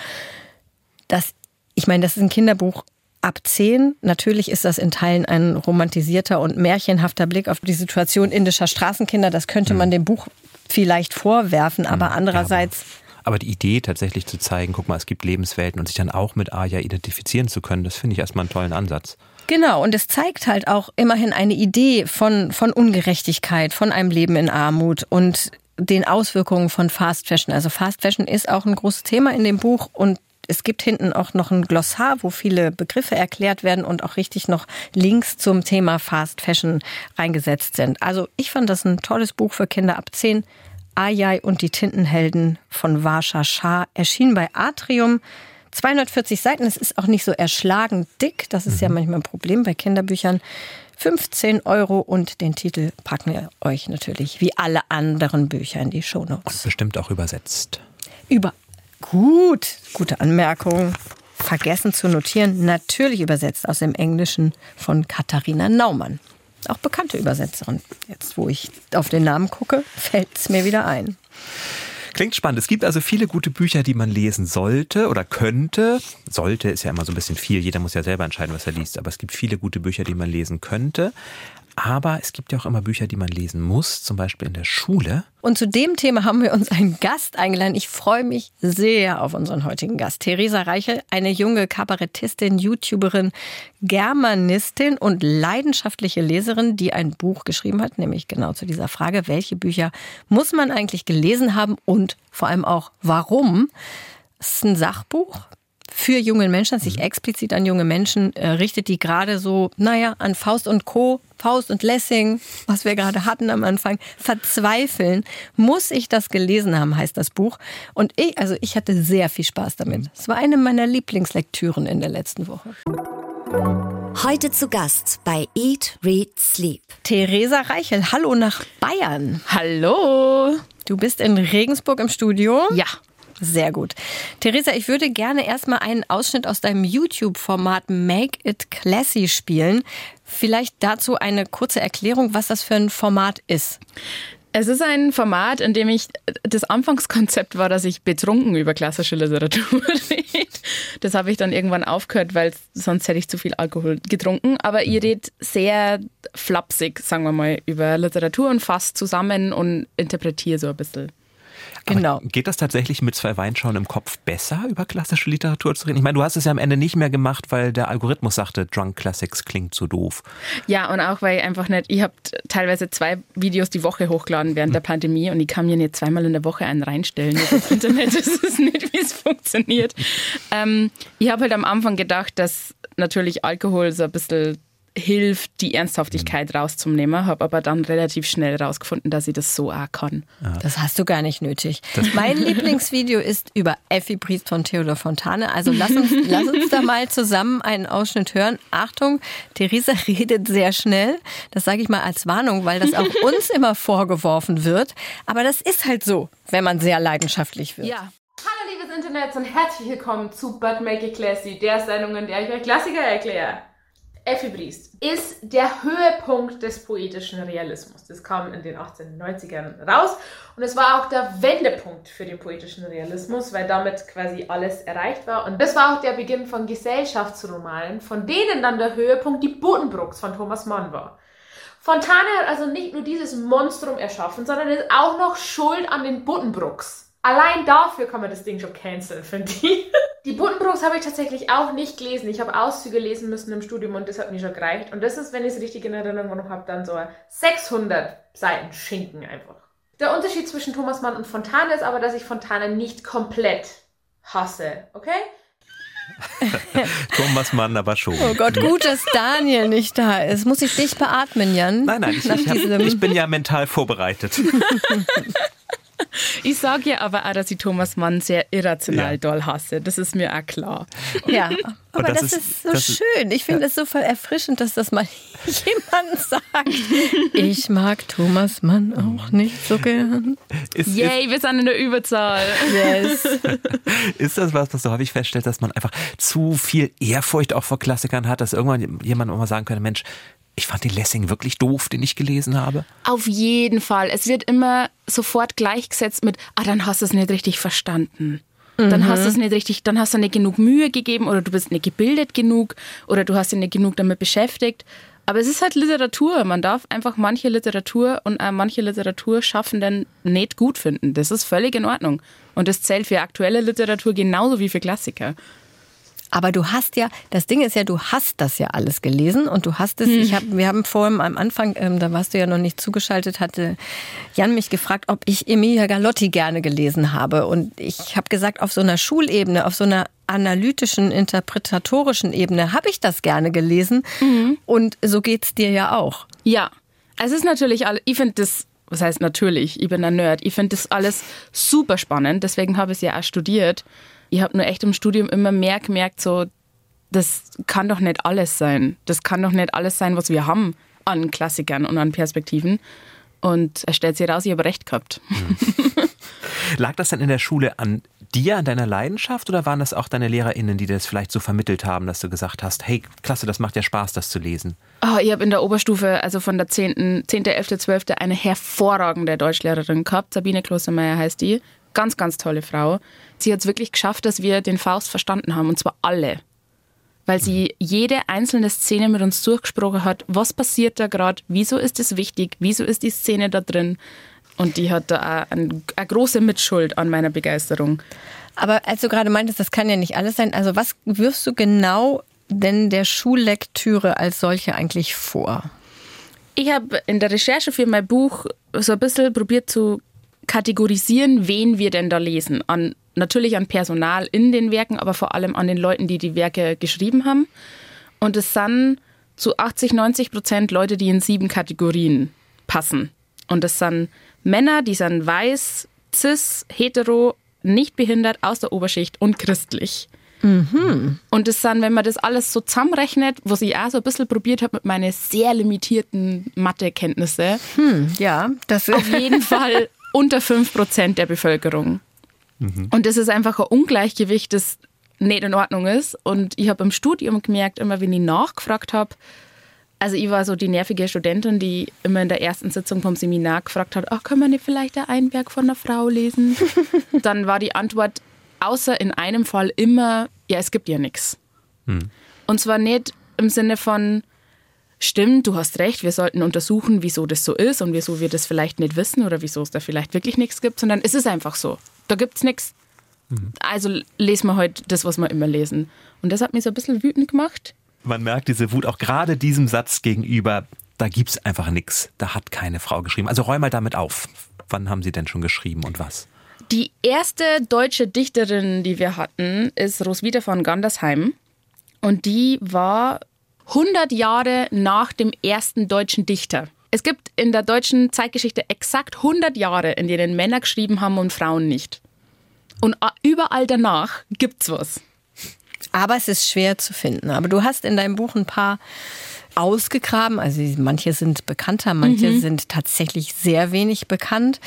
Das, ich meine, das ist ein Kinderbuch ab zehn. Natürlich ist das in Teilen ein romantisierter und märchenhafter Blick auf die Situation indischer Straßenkinder. Das könnte man hm. dem Buch vielleicht vorwerfen, aber hm, andererseits. aber die Idee tatsächlich zu zeigen, guck mal, es gibt Lebenswelten und sich dann auch mit Aya identifizieren zu können, das finde ich erstmal einen tollen Ansatz. Genau, und es zeigt halt auch immerhin eine Idee von, von Ungerechtigkeit, von einem Leben in Armut und den Auswirkungen von Fast Fashion. Also Fast Fashion ist auch ein großes Thema in dem Buch und es gibt hinten auch noch ein Glossar, wo viele Begriffe erklärt werden und auch richtig noch Links zum Thema Fast Fashion reingesetzt sind. Also ich fand das ein tolles Buch für Kinder ab 10. Ayai und die Tintenhelden von Varsha Shah erschien bei Atrium. 240 Seiten, es ist auch nicht so erschlagend dick. Das ist mhm. ja manchmal ein Problem bei Kinderbüchern. 15 Euro und den Titel packen wir euch natürlich wie alle anderen Bücher in die Shownotes. Und bestimmt auch übersetzt. Über Gut, gute Anmerkung. Vergessen zu notieren, natürlich übersetzt aus dem Englischen von Katharina Naumann. Auch bekannte Übersetzerin. Jetzt, wo ich auf den Namen gucke, fällt es mir wieder ein. Klingt spannend. Es gibt also viele gute Bücher, die man lesen sollte oder könnte. Sollte ist ja immer so ein bisschen viel. Jeder muss ja selber entscheiden, was er liest. Aber es gibt viele gute Bücher, die man lesen könnte. Aber es gibt ja auch immer Bücher, die man lesen muss, zum Beispiel in der Schule. Und zu dem Thema haben wir uns einen Gast eingeladen. Ich freue mich sehr auf unseren heutigen Gast. Theresa Reichel, eine junge Kabarettistin, YouTuberin, Germanistin und leidenschaftliche Leserin, die ein Buch geschrieben hat, nämlich genau zu dieser Frage, welche Bücher muss man eigentlich gelesen haben und vor allem auch warum. Es ist ein Sachbuch für junge Menschen, sich mhm. explizit an junge Menschen äh, richtet, die gerade so, naja, an Faust und Co., Faust und Lessing, was wir gerade hatten am Anfang, verzweifeln. Muss ich das gelesen haben, heißt das Buch. Und ich, also ich hatte sehr viel Spaß damit. Es war eine meiner Lieblingslektüren in der letzten Woche. Heute zu Gast bei Eat, Read, Sleep. Theresa Reichel, hallo nach Bayern. Hallo. Du bist in Regensburg im Studio. Ja. Sehr gut. Theresa, ich würde gerne erstmal einen Ausschnitt aus deinem YouTube-Format Make It Classy spielen. Vielleicht dazu eine kurze Erklärung, was das für ein Format ist. Es ist ein Format, in dem ich, das Anfangskonzept war, dass ich betrunken über klassische Literatur rede. Das habe ich dann irgendwann aufgehört, weil sonst hätte ich zu viel Alkohol getrunken. Aber ihr redet sehr flapsig, sagen wir mal, über Literatur und fasst zusammen und interpretiere so ein bisschen. Genau. Aber geht das tatsächlich mit zwei Weinschauen im Kopf besser, über klassische Literatur zu reden? Ich meine, du hast es ja am Ende nicht mehr gemacht, weil der Algorithmus sagte, Drunk Classics klingt zu doof. Ja, und auch, weil ich einfach nicht, ich habe teilweise zwei Videos die Woche hochgeladen während der Pandemie und ich kann mir nicht zweimal in der Woche einen reinstellen. Das Internet ist nicht, wie es funktioniert. Ähm, ich habe halt am Anfang gedacht, dass natürlich Alkohol so ein bisschen hilft, die Ernsthaftigkeit rauszunehmen, habe aber dann relativ schnell rausgefunden, dass ich das so auch kann. Das hast du gar nicht nötig. Das mein Lieblingsvideo ist über Effi Priest von Theodor Fontane. Also lass uns, lass uns da mal zusammen einen Ausschnitt hören. Achtung, Theresa redet sehr schnell. Das sage ich mal als Warnung, weil das auch uns immer vorgeworfen wird. Aber das ist halt so, wenn man sehr leidenschaftlich wird. Ja. Hallo liebes Internet und herzlich willkommen zu But Make It Classy, der Sendung, in der ich euch Klassiker erkläre. Effi Briest ist der Höhepunkt des poetischen Realismus. Das kam in den 1890ern raus und es war auch der Wendepunkt für den poetischen Realismus, weil damit quasi alles erreicht war. Und das war auch der Beginn von Gesellschaftsromanen, von denen dann der Höhepunkt die Buddenbrooks von Thomas Mann war. Fontane hat also nicht nur dieses Monstrum erschaffen, sondern ist auch noch schuld an den Buddenbrooks. Allein dafür kann man das Ding schon canceln, finde ich. Die Buddenbrooks habe ich tatsächlich auch nicht gelesen. Ich habe Auszüge lesen müssen im Studium und das hat mir schon gereicht. Und das ist, wenn ich es richtig in Erinnerung noch habe, dann so 600 Seiten Schinken einfach. Der Unterschied zwischen Thomas Mann und Fontane ist aber, dass ich Fontane nicht komplett hasse, okay? Thomas Mann aber schon. Oh Gott, gut, dass Daniel nicht da ist. Muss ich dich beatmen, Jan? Nein, nein, ich, ich, hab, ich bin ja mental vorbereitet. Ich sage ja aber auch, dass ich Thomas Mann sehr irrational ja. doll hasse. Das ist mir auch klar. Ja, aber das, das, ist, so das schön. Ich finde es ja. so voll erfrischend, dass das mal jemand sagt. Ich mag Thomas Mann auch nicht so gern. Ist, Yay, ist, wir sind in der Überzahl. Yes. ist das was, was du häufig feststellst, dass man einfach zu viel Ehrfurcht auch vor Klassikern hat, dass irgendwann jemand auch mal sagen könnte, Mensch, ich fand den Lessing wirklich doof, den ich gelesen habe. Auf jeden Fall. Es wird immer sofort gleichgesetzt mit, ah, dann hast du es nicht richtig verstanden. Dann mhm. hast du es nicht richtig, dann hast du nicht genug Mühe gegeben oder du bist nicht gebildet genug oder du hast dich nicht genug damit beschäftigt. Aber es ist halt Literatur. Man darf einfach manche Literatur und äh, manche Literaturschaffenden nicht gut finden. Das ist völlig in Ordnung. Und das zählt für aktuelle Literatur genauso wie für Klassiker. Aber du hast ja, das Ding ist ja, du hast das ja alles gelesen und du hast es, hm. ich hab, wir haben vorhin am Anfang, ähm, da warst du ja noch nicht zugeschaltet, hatte Jan mich gefragt, ob ich Emilia Galotti gerne gelesen habe. Und ich habe gesagt, auf so einer Schulebene, auf so einer analytischen, interpretatorischen Ebene habe ich das gerne gelesen. Mhm. Und so geht's dir ja auch. Ja, es ist natürlich, ich finde das was heißt natürlich, ich bin ein Nerd. Ich finde das alles super spannend, deswegen habe ich es ja auch studiert ich habe nur echt im Studium immer mehr gemerkt, so, das kann doch nicht alles sein. Das kann doch nicht alles sein, was wir haben an Klassikern und an Perspektiven. Und er stellt sich raus, ich habe recht gehabt. Mhm. Lag das dann in der Schule an dir, an deiner Leidenschaft oder waren das auch deine LehrerInnen, die das vielleicht so vermittelt haben, dass du gesagt hast, hey, klasse, das macht ja Spaß, das zu lesen? Oh, ich habe in der Oberstufe, also von der 10., 10., 11., 12. eine hervorragende Deutschlehrerin gehabt. Sabine Klostermeier heißt die. Ganz, ganz tolle Frau sie hat es wirklich geschafft, dass wir den Faust verstanden haben, und zwar alle. Weil sie jede einzelne Szene mit uns durchgesprochen hat, was passiert da gerade, wieso ist es wichtig, wieso ist die Szene da drin. Und die hat da auch eine, eine große Mitschuld an meiner Begeisterung. Aber als du gerade meintest, das kann ja nicht alles sein, also was wirfst du genau denn der Schullektüre als solche eigentlich vor? Ich habe in der Recherche für mein Buch so ein bisschen probiert zu kategorisieren, wen wir denn da lesen. An natürlich an Personal in den Werken, aber vor allem an den Leuten, die die Werke geschrieben haben. Und es sind zu 80, 90 Prozent Leute, die in sieben Kategorien passen. Und es sind Männer, die sind weiß, cis, hetero, nicht behindert, aus der Oberschicht und christlich. Mhm. Und das sind, wenn man das alles so zusammenrechnet, was ich auch so ein bisschen probiert habe mit meinen sehr limitierten Mathekenntnisse, hm, ja, das auf jeden Fall unter 5 Prozent der Bevölkerung. Mhm. Und das ist einfach ein Ungleichgewicht, das nicht in Ordnung ist. Und ich habe im Studium gemerkt, immer wenn ich nachgefragt habe, Also ich war so die nervige Studentin, die immer in der ersten Sitzung vom Seminar gefragt hat, ach, können wir nicht vielleicht ein Werk von einer Frau lesen? Dann war die Antwort, außer in einem Fall immer, ja, es gibt ja nichts. Hm. Und zwar nicht im Sinne von, stimmt, du hast recht, wir sollten untersuchen, wieso das so ist und wieso wir das vielleicht nicht wissen oder wieso es da vielleicht wirklich nichts gibt, sondern es ist einfach so. Da gibt es nichts. Hm. Also lesen wir heute das, was wir immer lesen. Und das hat mich so ein bisschen wütend gemacht man merkt diese Wut auch gerade diesem Satz gegenüber. Da gibt es einfach nichts. Da hat keine Frau geschrieben. Also räum mal damit auf. Wann haben Sie denn schon geschrieben und was? Die erste deutsche Dichterin, die wir hatten, ist Roswitha von Gandersheim. Und die war 100 Jahre nach dem ersten deutschen Dichter. Es gibt in der deutschen Zeitgeschichte exakt 100 Jahre, in denen Männer geschrieben haben und Frauen nicht. Und überall danach gibt's was. Aber es ist schwer zu finden. Aber du hast in deinem Buch ein paar ausgegraben. Also manche sind bekannter, manche mhm. sind tatsächlich sehr wenig bekannt.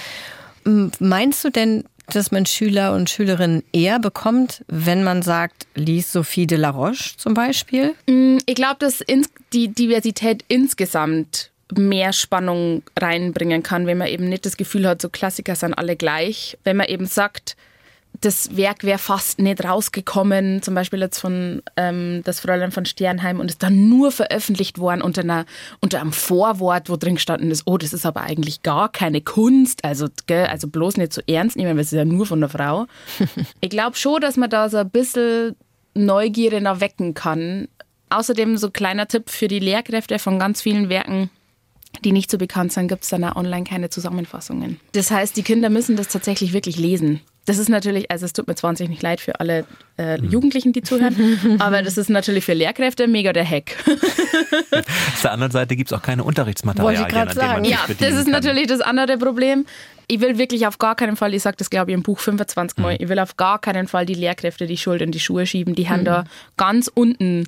Meinst du denn, dass man Schüler und Schülerinnen eher bekommt, wenn man sagt, lies Sophie de la Roche zum Beispiel? Mm, ich glaube, dass die Diversität insgesamt mehr Spannung reinbringen kann, wenn man eben nicht das Gefühl hat, so Klassiker sind alle gleich. Wenn man eben sagt, das Werk wäre fast nicht rausgekommen, zum Beispiel jetzt von ähm, das Fräulein von Sternheim und ist dann nur veröffentlicht worden unter, einer, unter einem Vorwort, wo drin gestanden ist, oh, das ist aber eigentlich gar keine Kunst, also, gell, also bloß nicht so ernst nehmen, weil es ist ja nur von der Frau. ich glaube schon, dass man da so ein bisschen Neugierde noch wecken kann. Außerdem so kleiner Tipp für die Lehrkräfte von ganz vielen Werken, die nicht so bekannt sind, gibt es dann auch online keine Zusammenfassungen. Das heißt, die Kinder müssen das tatsächlich wirklich lesen. Das ist natürlich, also es tut mir 20 nicht leid für alle äh, hm. Jugendlichen, die zuhören, aber das ist natürlich für Lehrkräfte mega der Hack. Auf der anderen Seite gibt es auch keine Unterrichtsmaterialien, Wollte ich an sagen. Ja, das ist kann. natürlich das andere Problem. Ich will wirklich auf gar keinen Fall, ich sage das glaube ich im Buch 25 Mal, mhm. ich will auf gar keinen Fall die Lehrkräfte die Schuld in die Schuhe schieben. Die mhm. haben da ganz unten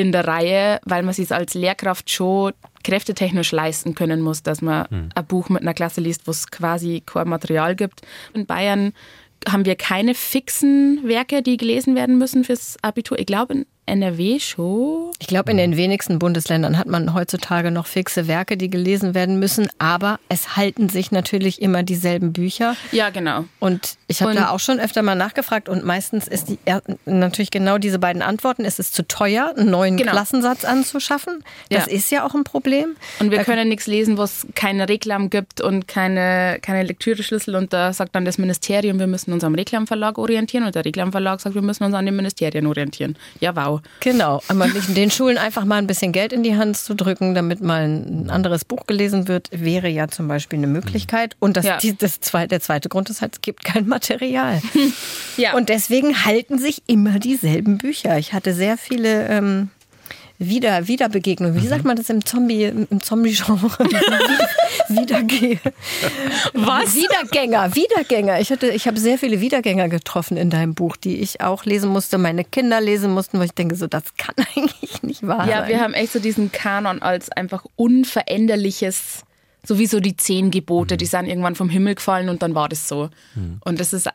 in der Reihe, weil man sich als Lehrkraft schon kräftetechnisch leisten können muss, dass man mhm. ein Buch mit einer Klasse liest, wo es quasi kein Material gibt. In Bayern haben wir keine fixen Werke, die gelesen werden müssen fürs Abitur. Ich glaube, in NRW schon. Ich glaube, in den wenigsten Bundesländern hat man heutzutage noch fixe Werke, die gelesen werden müssen. Aber es halten sich natürlich immer dieselben Bücher. Ja, genau. Und ich habe da auch schon öfter mal nachgefragt. Und meistens ist die natürlich genau diese beiden Antworten. Ist es zu teuer, einen neuen genau. Klassensatz anzuschaffen? Das ja. ist ja auch ein Problem. Und wir da können nichts lesen, wo es keine Reklam gibt und keine, keine Lektüreschlüssel. Und da sagt dann das Ministerium, wir müssen uns am Reklamverlag orientieren. Und der Reklamverlag sagt, wir müssen uns an den Ministerien orientieren. Ja, wow. Genau, aber den Schulen einfach mal ein bisschen Geld in die Hand zu drücken, damit mal ein anderes Buch gelesen wird, wäre ja zum Beispiel eine Möglichkeit. Und das, ja. die, das zweite, der zweite Grund ist halt, es gibt kein Material. ja. Und deswegen halten sich immer dieselben Bücher. Ich hatte sehr viele ähm, wieder, Wiederbegegnung. Wie mhm. sagt man das im Zombie, im Zombie-Genre? Wiedergehe. Was? Wiedergänger, Wiedergänger. Ich, hatte, ich habe sehr viele Wiedergänger getroffen in deinem Buch, die ich auch lesen musste, meine Kinder lesen mussten, wo ich denke, so, das kann eigentlich nicht wahr ja, sein. Ja, wir haben echt so diesen Kanon als einfach unveränderliches sowieso die zehn Gebote, die sind irgendwann vom Himmel gefallen und dann war das so. Mhm. Und das ist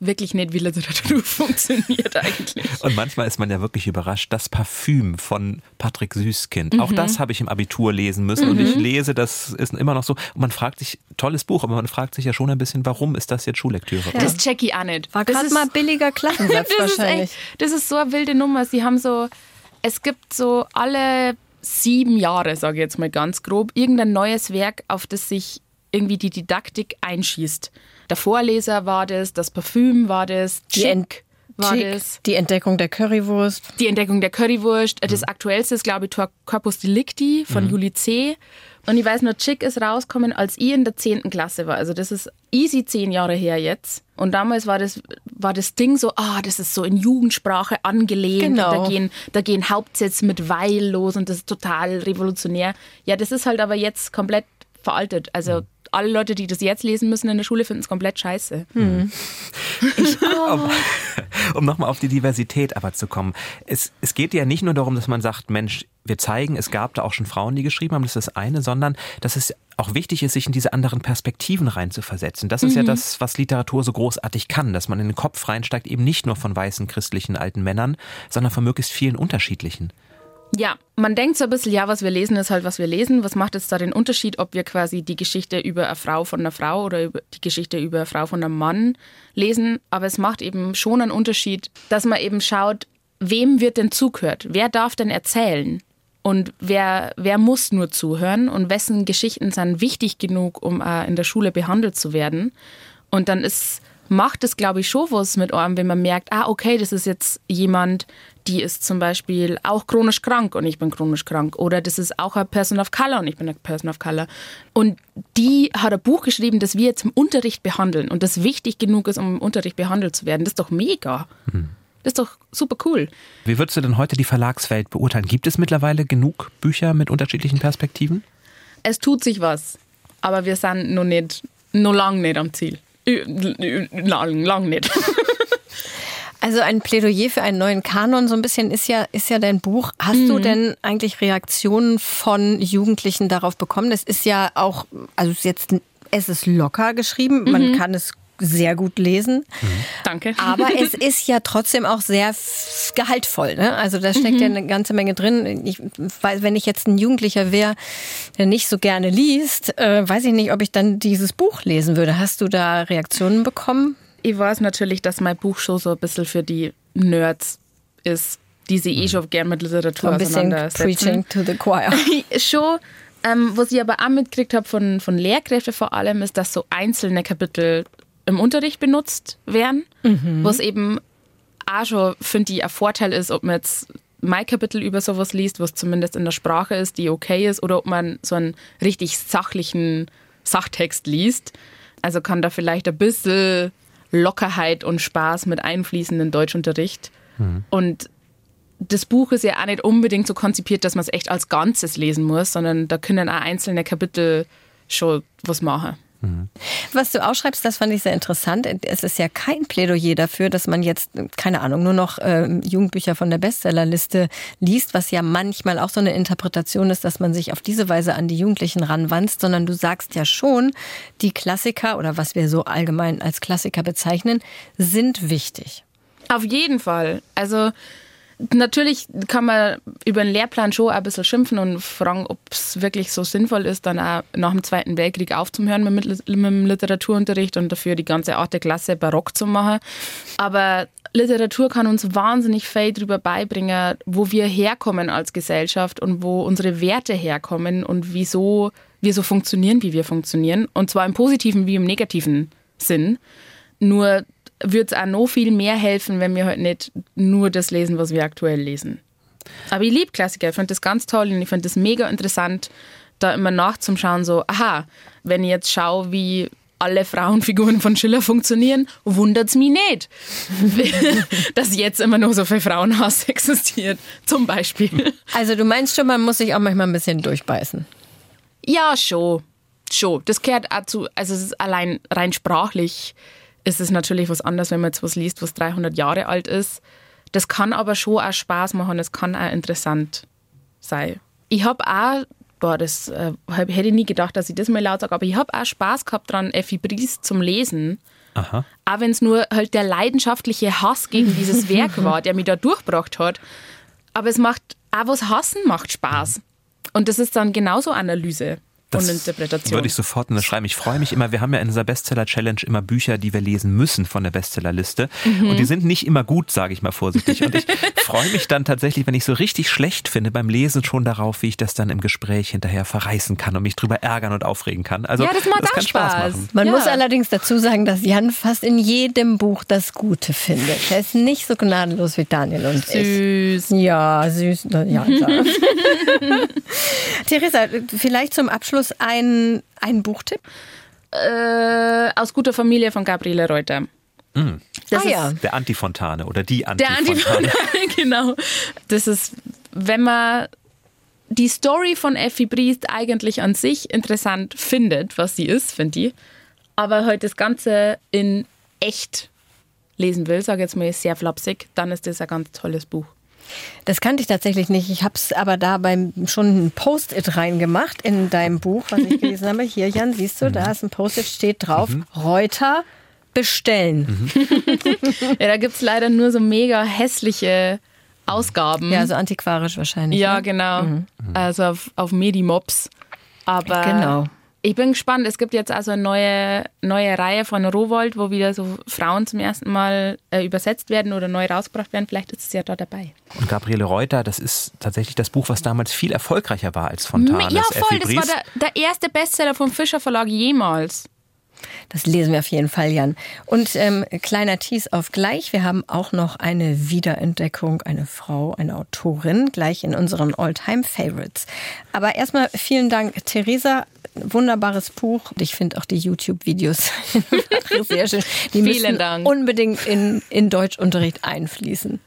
wirklich nicht, wie Literatur funktioniert eigentlich. Und manchmal ist man ja wirklich überrascht. Das Parfüm von Patrick Süßkind, mhm. auch das habe ich im Abitur lesen müssen mhm. und ich lese, das ist immer noch so. Und man fragt sich, tolles Buch, aber man fragt sich ja schon ein bisschen, warum ist das jetzt Schullektüre? Ja. Das check ich auch nicht. War gerade mal billiger Klassensatz das wahrscheinlich. Ist echt, das ist so eine wilde Nummer. Sie haben so, es gibt so alle sieben Jahre, sage ich jetzt mal ganz grob, irgendein neues Werk, auf das sich irgendwie die Didaktik einschießt. Der Vorleser war das, das Parfüm war das, Chick war Chick, das. Die Entdeckung der Currywurst. Die Entdeckung der Currywurst. Das mhm. aktuellste ist, glaube ich, Corpus Delicti von mhm. Juli C. Und ich weiß nur, Chick ist rausgekommen, als ich in der 10. Klasse war. Also das ist easy zehn Jahre her jetzt. Und damals war das, war das Ding so, ah, das ist so in Jugendsprache angelehnt. Genau. Da gehen, da gehen Hauptsätze mit weil los und das ist total revolutionär. Ja, das ist halt aber jetzt komplett veraltet. Also alle Leute, die das jetzt lesen müssen in der Schule, finden es komplett scheiße. Hm. Ich, oh. um, um nochmal auf die Diversität aber zu kommen. Es, es geht ja nicht nur darum, dass man sagt, Mensch, wir zeigen, es gab da auch schon Frauen, die geschrieben haben, das ist das eine, sondern dass es auch wichtig ist, sich in diese anderen Perspektiven reinzuversetzen. Das ist mhm. ja das, was Literatur so großartig kann, dass man in den Kopf reinsteigt, eben nicht nur von weißen christlichen alten Männern, sondern von möglichst vielen unterschiedlichen. Ja, man denkt so ein bisschen, ja, was wir lesen, ist halt, was wir lesen. Was macht jetzt da den Unterschied, ob wir quasi die Geschichte über eine Frau von einer Frau oder die Geschichte über eine Frau von einem Mann lesen? Aber es macht eben schon einen Unterschied, dass man eben schaut, wem wird denn zugehört? Wer darf denn erzählen? Und wer, wer muss nur zuhören? Und wessen Geschichten sind wichtig genug, um äh, in der Schule behandelt zu werden? Und dann ist, macht es, glaube ich, schon was mit einem, wenn man merkt, ah, okay, das ist jetzt jemand, die ist zum Beispiel auch chronisch krank und ich bin chronisch krank. Oder das ist auch eine Person of Color und ich bin eine Person of Color. Und die hat ein Buch geschrieben, das wir jetzt im Unterricht behandeln und das wichtig genug ist, um im Unterricht behandelt zu werden. Das ist doch mega. Hm. Das ist doch super cool. Wie würdest du denn heute die Verlagswelt beurteilen? Gibt es mittlerweile genug Bücher mit unterschiedlichen Perspektiven? Es tut sich was, aber wir sind noch nicht, noch lang nicht am Ziel. Lang, lang nicht. Also ein Plädoyer für einen neuen Kanon, so ein bisschen ist ja, ist ja dein Buch. Hast mhm. du denn eigentlich Reaktionen von Jugendlichen darauf bekommen? Es ist ja auch, also jetzt, es ist locker geschrieben, mhm. man kann es sehr gut lesen. Mhm. Danke. Aber es ist ja trotzdem auch sehr gehaltvoll. Ne? Also da steckt mhm. ja eine ganze Menge drin. Ich, weil, wenn ich jetzt ein Jugendlicher wäre, der nicht so gerne liest, äh, weiß ich nicht, ob ich dann dieses Buch lesen würde. Hast du da Reaktionen bekommen? ich weiß natürlich, dass mein Buch schon so ein bisschen für die Nerds ist, die sich eh mhm. schon gerne mit Literatur so ein bisschen Preaching to the choir. schon. Ähm, was ich aber auch mitgekriegt habe von, von Lehrkräften vor allem, ist, dass so einzelne Kapitel im Unterricht benutzt werden, mhm. was eben auch schon, finde ich, ein Vorteil ist, ob man jetzt mein Kapitel über sowas liest, was zumindest in der Sprache ist, die okay ist, oder ob man so einen richtig sachlichen Sachtext liest. Also kann da vielleicht ein bisschen Lockerheit und Spaß mit einfließen in Deutschunterricht. Mhm. Und das Buch ist ja auch nicht unbedingt so konzipiert, dass man es echt als Ganzes lesen muss, sondern da können auch einzelne Kapitel schon was machen. Was du ausschreibst, das fand ich sehr interessant. Es ist ja kein Plädoyer dafür, dass man jetzt, keine Ahnung, nur noch äh, Jugendbücher von der Bestsellerliste liest, was ja manchmal auch so eine Interpretation ist, dass man sich auf diese Weise an die Jugendlichen ranwanzt, sondern du sagst ja schon, die Klassiker oder was wir so allgemein als Klassiker bezeichnen, sind wichtig. Auf jeden Fall. Also Natürlich kann man über den Lehrplan schon ein bisschen schimpfen und fragen, ob es wirklich so sinnvoll ist, dann auch nach dem Zweiten Weltkrieg aufzuhören mit, mit dem Literaturunterricht und dafür die ganze achte Klasse barock zu machen. Aber Literatur kann uns wahnsinnig viel darüber beibringen, wo wir herkommen als Gesellschaft und wo unsere Werte herkommen und wieso wir so funktionieren, wie wir funktionieren. Und zwar im positiven wie im negativen Sinn. Nur würde es auch noch viel mehr helfen, wenn wir halt nicht nur das lesen, was wir aktuell lesen. Aber ich liebe Klassiker, ich finde das ganz toll und ich finde das mega interessant, da immer nachzuschauen, so, aha, wenn ich jetzt schaue, wie alle Frauenfiguren von Schiller funktionieren, wundert es mich nicht, dass jetzt immer noch so viel Frauenhass existiert, zum Beispiel. Also du meinst schon, man muss sich auch manchmal ein bisschen durchbeißen? Ja, schon. Schon. Das gehört auch zu, also es ist allein rein sprachlich ist es natürlich was anderes, wenn man jetzt was liest, was 300 Jahre alt ist. Das kann aber schon auch Spaß machen, es kann auch interessant sein. Ich habe auch, boah, das äh, hätte ich nie gedacht, dass ich das mal laut sage, aber ich habe auch Spaß gehabt dran, Effi Briest zum Lesen. Aha. Auch wenn es nur halt der leidenschaftliche Hass gegen dieses Werk war, der mich da durchgebracht hat. Aber es macht, auch was Hassen macht Spaß. Und das ist dann genauso Analyse. Das und Interpretation. Würde ich sofort unterschreiben. Ich freue mich immer, wir haben ja in dieser Bestseller-Challenge immer Bücher, die wir lesen müssen von der Bestsellerliste. Mhm. Und die sind nicht immer gut, sage ich mal vorsichtig. Und ich freue mich dann tatsächlich, wenn ich so richtig schlecht finde beim Lesen schon darauf, wie ich das dann im Gespräch hinterher verreißen kann und mich drüber ärgern und aufregen kann. Also ja, das macht das kann Spaß. Spaß machen. Man ja. muss allerdings dazu sagen, dass Jan fast in jedem Buch das Gute findet. Er ist nicht so gnadenlos wie Daniel und süß. ich. Süß. Ja, süß. Ja, Theresa, vielleicht zum Abschluss Abschluss ein, ein Buchtipp? Äh, aus guter Familie von Gabriele Reuter. Mhm. Das ah, ist ja. der Antifontane oder die Antifontane. Der Antifontane, genau. Das ist, wenn man die Story von Effi Briest eigentlich an sich interessant findet, was sie ist, finde ich, aber halt das Ganze in echt lesen will, sage jetzt mal sehr flapsig, dann ist das ein ganz tolles Buch. Das kannte ich tatsächlich nicht. Ich habe es aber da beim schon ein Post-it reingemacht in deinem Buch, was ich gelesen habe. Hier, Jan, siehst du, da ist ein Post-it, steht drauf, mhm. Reuter bestellen. Mhm. ja, da gibt es leider nur so mega hässliche Ausgaben. Ja, so antiquarisch wahrscheinlich. Ja, ne? genau. Also auf, auf Medimops. Aber Genau. Ich bin gespannt. Es gibt jetzt also eine neue, neue Reihe von Rowold, wo wieder so Frauen zum ersten Mal äh, übersetzt werden oder neu rausgebracht werden. Vielleicht ist es ja da dabei. Und Gabriele Reuter, das ist tatsächlich das Buch, was damals viel erfolgreicher war als Fontanes. ja, voll. Das war der, der erste Bestseller vom Fischer Verlag jemals. Das lesen wir auf jeden Fall, Jan. Und ähm, kleiner Tease auf gleich. Wir haben auch noch eine Wiederentdeckung, eine Frau, eine Autorin, gleich in unseren All-Time-Favorites. Aber erstmal vielen Dank, Theresa. Wunderbares Buch. Ich finde auch die YouTube-Videos sehr schön. Die Vielen müssen Dank. unbedingt in, in Deutschunterricht einfließen.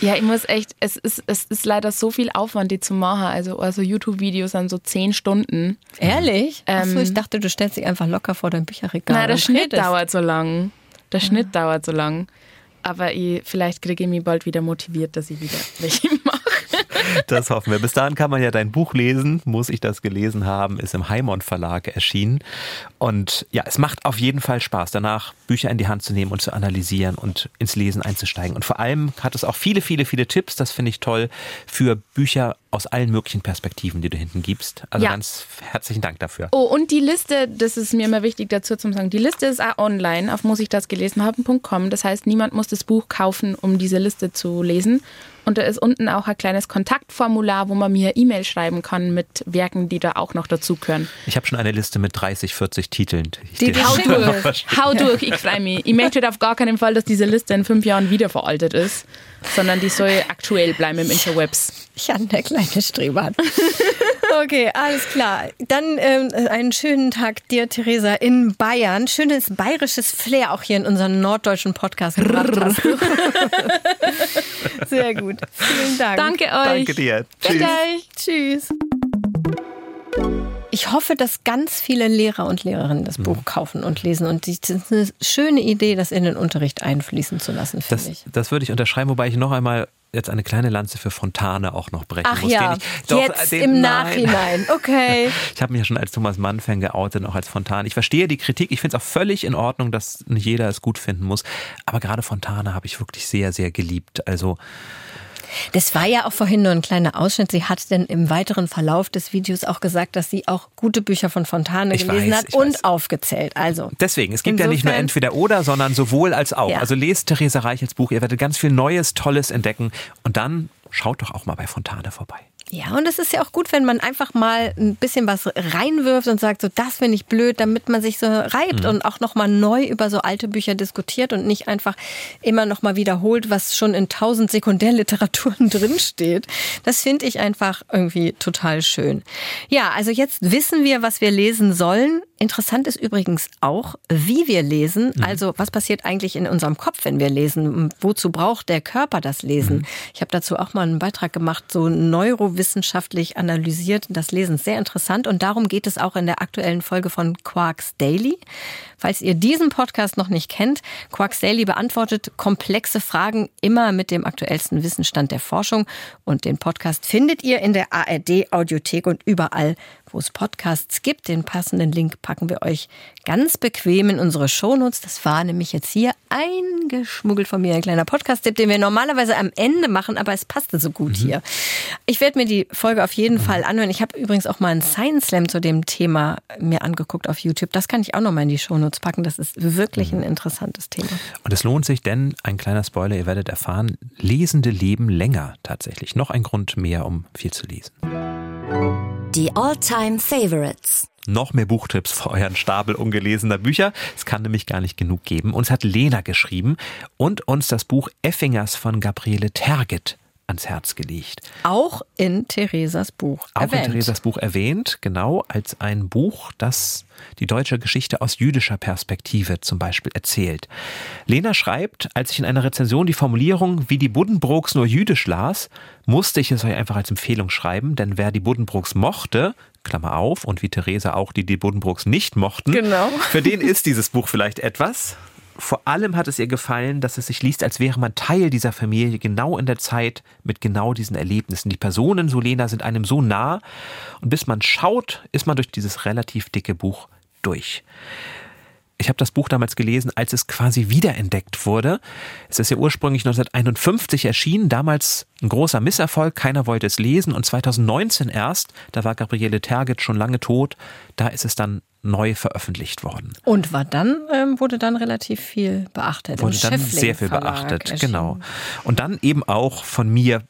Ja, ich muss echt, es ist, es ist leider so viel Aufwand, die zu machen. Also, also YouTube-Videos sind so zehn Stunden. Ehrlich? Achso, Ähm, ich dachte, du stellst dich einfach locker vor dein Bücherregal. Nein, der Schnitt redest. dauert so lang. Der Schnitt dauert so lang. Aber ich, vielleicht kriege ich mich bald wieder motiviert, dass ich wieder welche mache. Das hoffen wir. Bis dahin kann man ja dein Buch lesen. Muss ich das gelesen haben, ist im Heimont Verlag erschienen. Und ja, es macht auf jeden Fall Spaß, danach Bücher in die Hand zu nehmen und zu analysieren und ins Lesen einzusteigen. Und vor allem hat es auch viele, viele, viele Tipps, das finde ich toll, für Bücher aus allen möglichen Perspektiven, die du hinten gibst. Also Ja. ganz herzlichen Dank dafür. Oh, und die Liste, das ist mir immer wichtig dazu zu sagen, die Liste ist auch online auf muss ich das gelesen haben.com. Das heißt, niemand muss das Buch kaufen, um diese Liste zu lesen. Und da ist unten auch ein kleines Kontaktformular, wo man mir E-Mail schreiben kann mit Werken, die da auch noch dazugehören. Ich habe schon eine Liste mit 30, 40 Titeln. Ich Die- Hau durch, hau durch, ich freue mich. Ich möchte auf gar keinen Fall, dass diese Liste in fünf Jahren wieder veraltet ist, sondern die soll aktuell bleiben im Interwebs. Jan, der kleine Streber. Okay, alles klar. Dann ähm, einen schönen Tag dir, Theresa, in Bayern. Schönes bayerisches Flair auch hier in unseren norddeutschen Podcast gebracht hast. Sehr gut. Vielen Dank. Danke euch. Danke dir. Tschüss. Tschüss. Ich hoffe, dass ganz viele Lehrer und Lehrerinnen das Buch kaufen und lesen. Und das ist eine schöne Idee, das in den Unterricht einfließen zu lassen, finde Das, ich. das würde ich unterschreiben, wobei ich noch einmal jetzt eine kleine Lanze für Fontane auch noch brechen Ach muss. ja, ich, doch, jetzt den, im nein. Nachhinein. Okay. Ich habe mich ja schon als Thomas Mann-Fan geoutet, auch als Fontane. Ich verstehe die Kritik. Ich finde es auch völlig in Ordnung, dass nicht jeder es gut finden muss. Aber gerade Fontane habe ich wirklich sehr, sehr geliebt. Also Das war ja auch vorhin nur ein kleiner Ausschnitt. Sie hat denn im weiteren Verlauf des Videos auch gesagt, dass sie auch gute Bücher von Fontane Ich gelesen weiß, hat und weiß. aufgezählt. Also deswegen, es gibt ja nicht nur Insofern- entweder oder, sondern sowohl als auch. Ja. Also lest Theresa Reichels Buch. Ihr werdet ganz viel Neues, Tolles entdecken. Und dann schaut doch auch mal bei Fontane vorbei. Ja, und es ist ja auch gut, wenn man einfach mal ein bisschen was reinwirft und sagt, so das finde ich blöd, damit man sich so reibt und auch nochmal neu über so alte Bücher diskutiert und nicht einfach immer nochmal wiederholt, was schon in tausend Sekundärliteraturen drinsteht. Das finde ich einfach irgendwie total schön. Ja, also jetzt wissen wir, was wir lesen sollen. Interessant ist übrigens auch, wie wir lesen. Also was passiert eigentlich in unserem Kopf, wenn wir lesen? Wozu braucht der Körper das Lesen? Ich habe dazu auch mal einen Beitrag gemacht, so neurowissenschaftlich analysiert das Lesen. Sehr interessant und darum geht es auch in der aktuellen Folge von Quarks Daily. Falls ihr diesen Podcast noch nicht kennt, Quarks Daily beantwortet komplexe Fragen immer mit dem aktuellsten Wissensstand der Forschung und den Podcast findet ihr in der ARD Audiothek und überall, wo es Podcasts gibt. Den passenden Link packen wir euch ganz bequem in unsere Shownotes. Das war nämlich jetzt hier eingeschmuggelt von mir, ein kleiner Podcast-Tipp, den wir normalerweise am Ende machen, aber es passte so gut hier. Ich werde mir die Folge auf jeden Fall anhören. Ich habe übrigens auch mal einen Science Slam zu dem Thema mir angeguckt auf YouTube. Das kann ich auch noch mal in die Shownotes packen. Das ist wirklich ein interessantes Thema. Und es lohnt sich, denn ein kleiner Spoiler, ihr werdet erfahren, Lesende leben länger tatsächlich. Noch ein Grund mehr, um viel zu lesen. Die All-Time Favorites. noch mehr Buchtipps für euren Stapel ungelesener Bücher. Es kann nämlich gar nicht genug geben. Uns hat Lena geschrieben und uns das Buch Effingers von Gabriele Terget ans Herz gelegt. Auch in Theresas Buch Auch erwähnt. in Theresas Buch erwähnt, genau, als ein Buch, das die deutsche Geschichte aus jüdischer Perspektive zum Beispiel erzählt. Lena schreibt, als ich in einer Rezension die Formulierung, wie die Buddenbrooks nur jüdisch las, musste ich es euch einfach als Empfehlung schreiben, denn wer die Buddenbrooks mochte, Klammer auf, und wie Theresa auch, die die Buddenbrooks nicht mochten, Genau. für den ist dieses Buch vielleicht etwas. Vor allem hat es ihr gefallen, dass es sich liest, als wäre man Teil dieser Familie, genau in der Zeit mit genau diesen Erlebnissen. Die Personen, so Lena, sind einem so nah. Und bis man schaut, ist man durch dieses relativ dicke Buch durch. ich habe das Buch damals gelesen, als es quasi wiederentdeckt wurde. Es ist ja ursprünglich 1951 erschienen, damals ein großer Misserfolg, keiner wollte es lesen und 2019 erst, da war Gabriele Tergit schon lange tot, da ist es dann neu veröffentlicht worden. Und war dann, ähm, wurde dann relativ viel beachtet. Wurde dann sehr viel beachtet, erschienen. genau. Und dann eben auch von mir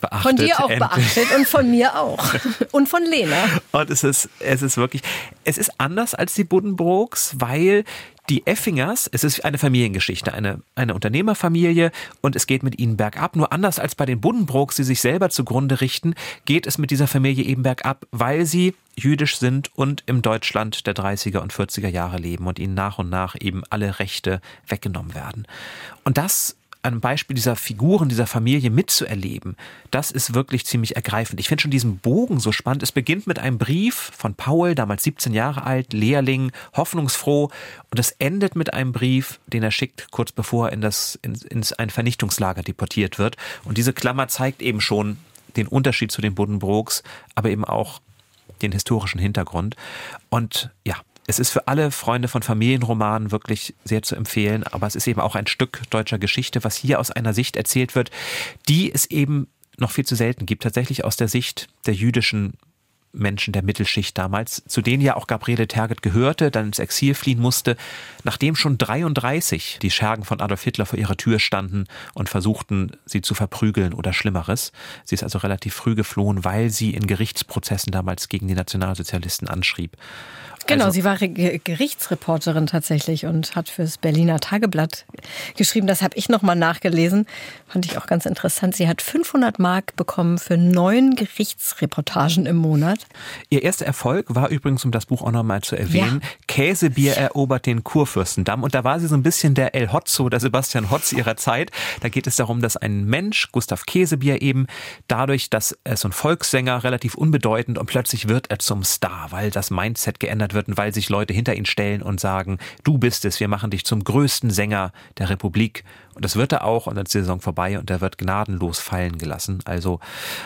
beachtet. Von dir auch beachtet und von mir auch. Und von Lena. Und es ist, es ist wirklich, es ist anders als die Buddenbrooks, weil die Effingers, es ist eine Familiengeschichte, eine, eine Unternehmerfamilie und es geht mit ihnen bergab. Nur anders als bei den Buddenbrooks, die sich selber zugrunde richten, geht es mit dieser Familie eben bergab, weil sie jüdisch sind und im Deutschland der 30er und 40er Jahre leben und ihnen nach und nach eben alle Rechte weggenommen werden. Und das einem Beispiel dieser Figuren, dieser Familie mitzuerleben, das ist wirklich ziemlich ergreifend. Ich finde schon diesen Bogen so spannend. Es beginnt mit einem Brief von Paul, damals 17 Jahre alt, Lehrling, hoffnungsfroh. Und es endet mit einem Brief, den er schickt, kurz bevor er in, das, in, in ein Vernichtungslager deportiert wird. Und diese Klammer zeigt eben schon den Unterschied zu den Buddenbrooks, aber eben auch den historischen Hintergrund. Und ja, es ist für alle Freunde von Familienromanen wirklich sehr zu empfehlen, aber es ist eben auch ein Stück deutscher Geschichte, was hier aus einer Sicht erzählt wird, die es eben noch viel zu selten gibt, tatsächlich aus der Sicht der jüdischen Menschen der Mittelschicht damals, zu denen ja auch Gabriele Terget gehörte, dann ins Exil fliehen musste, nachdem schon 33 die Schergen von Adolf Hitler vor ihrer Tür standen und versuchten, sie zu verprügeln oder Schlimmeres. Sie ist also relativ früh geflohen, weil sie in Gerichtsprozessen damals gegen die Nationalsozialisten anschrieb. Genau, also, sie war Gerichtsreporterin tatsächlich und hat fürs Berliner Tageblatt geschrieben. Das habe ich nochmal nachgelesen. Fand ich auch ganz interessant. Sie hat 500 Mark bekommen für neun Gerichtsreportagen im Monat. Ihr erster Erfolg war übrigens, um das Buch auch nochmal zu erwähnen, ja. Käsebier erobert den Kurfürstendamm. Und da war sie so ein bisschen der El Hotzo, der Sebastian Hotz ihrer Zeit. Da geht es darum, dass ein Mensch, Gustav Käsebier eben, dadurch, dass er so ein Volkssänger, relativ unbedeutend und plötzlich wird er zum Star, weil das Mindset geändert wird wird und weil sich Leute hinter ihn stellen und sagen, du bist es, wir machen dich zum größten Sänger der Republik. Und das wird er auch und dann ist die Saison vorbei und er wird gnadenlos fallen gelassen. Also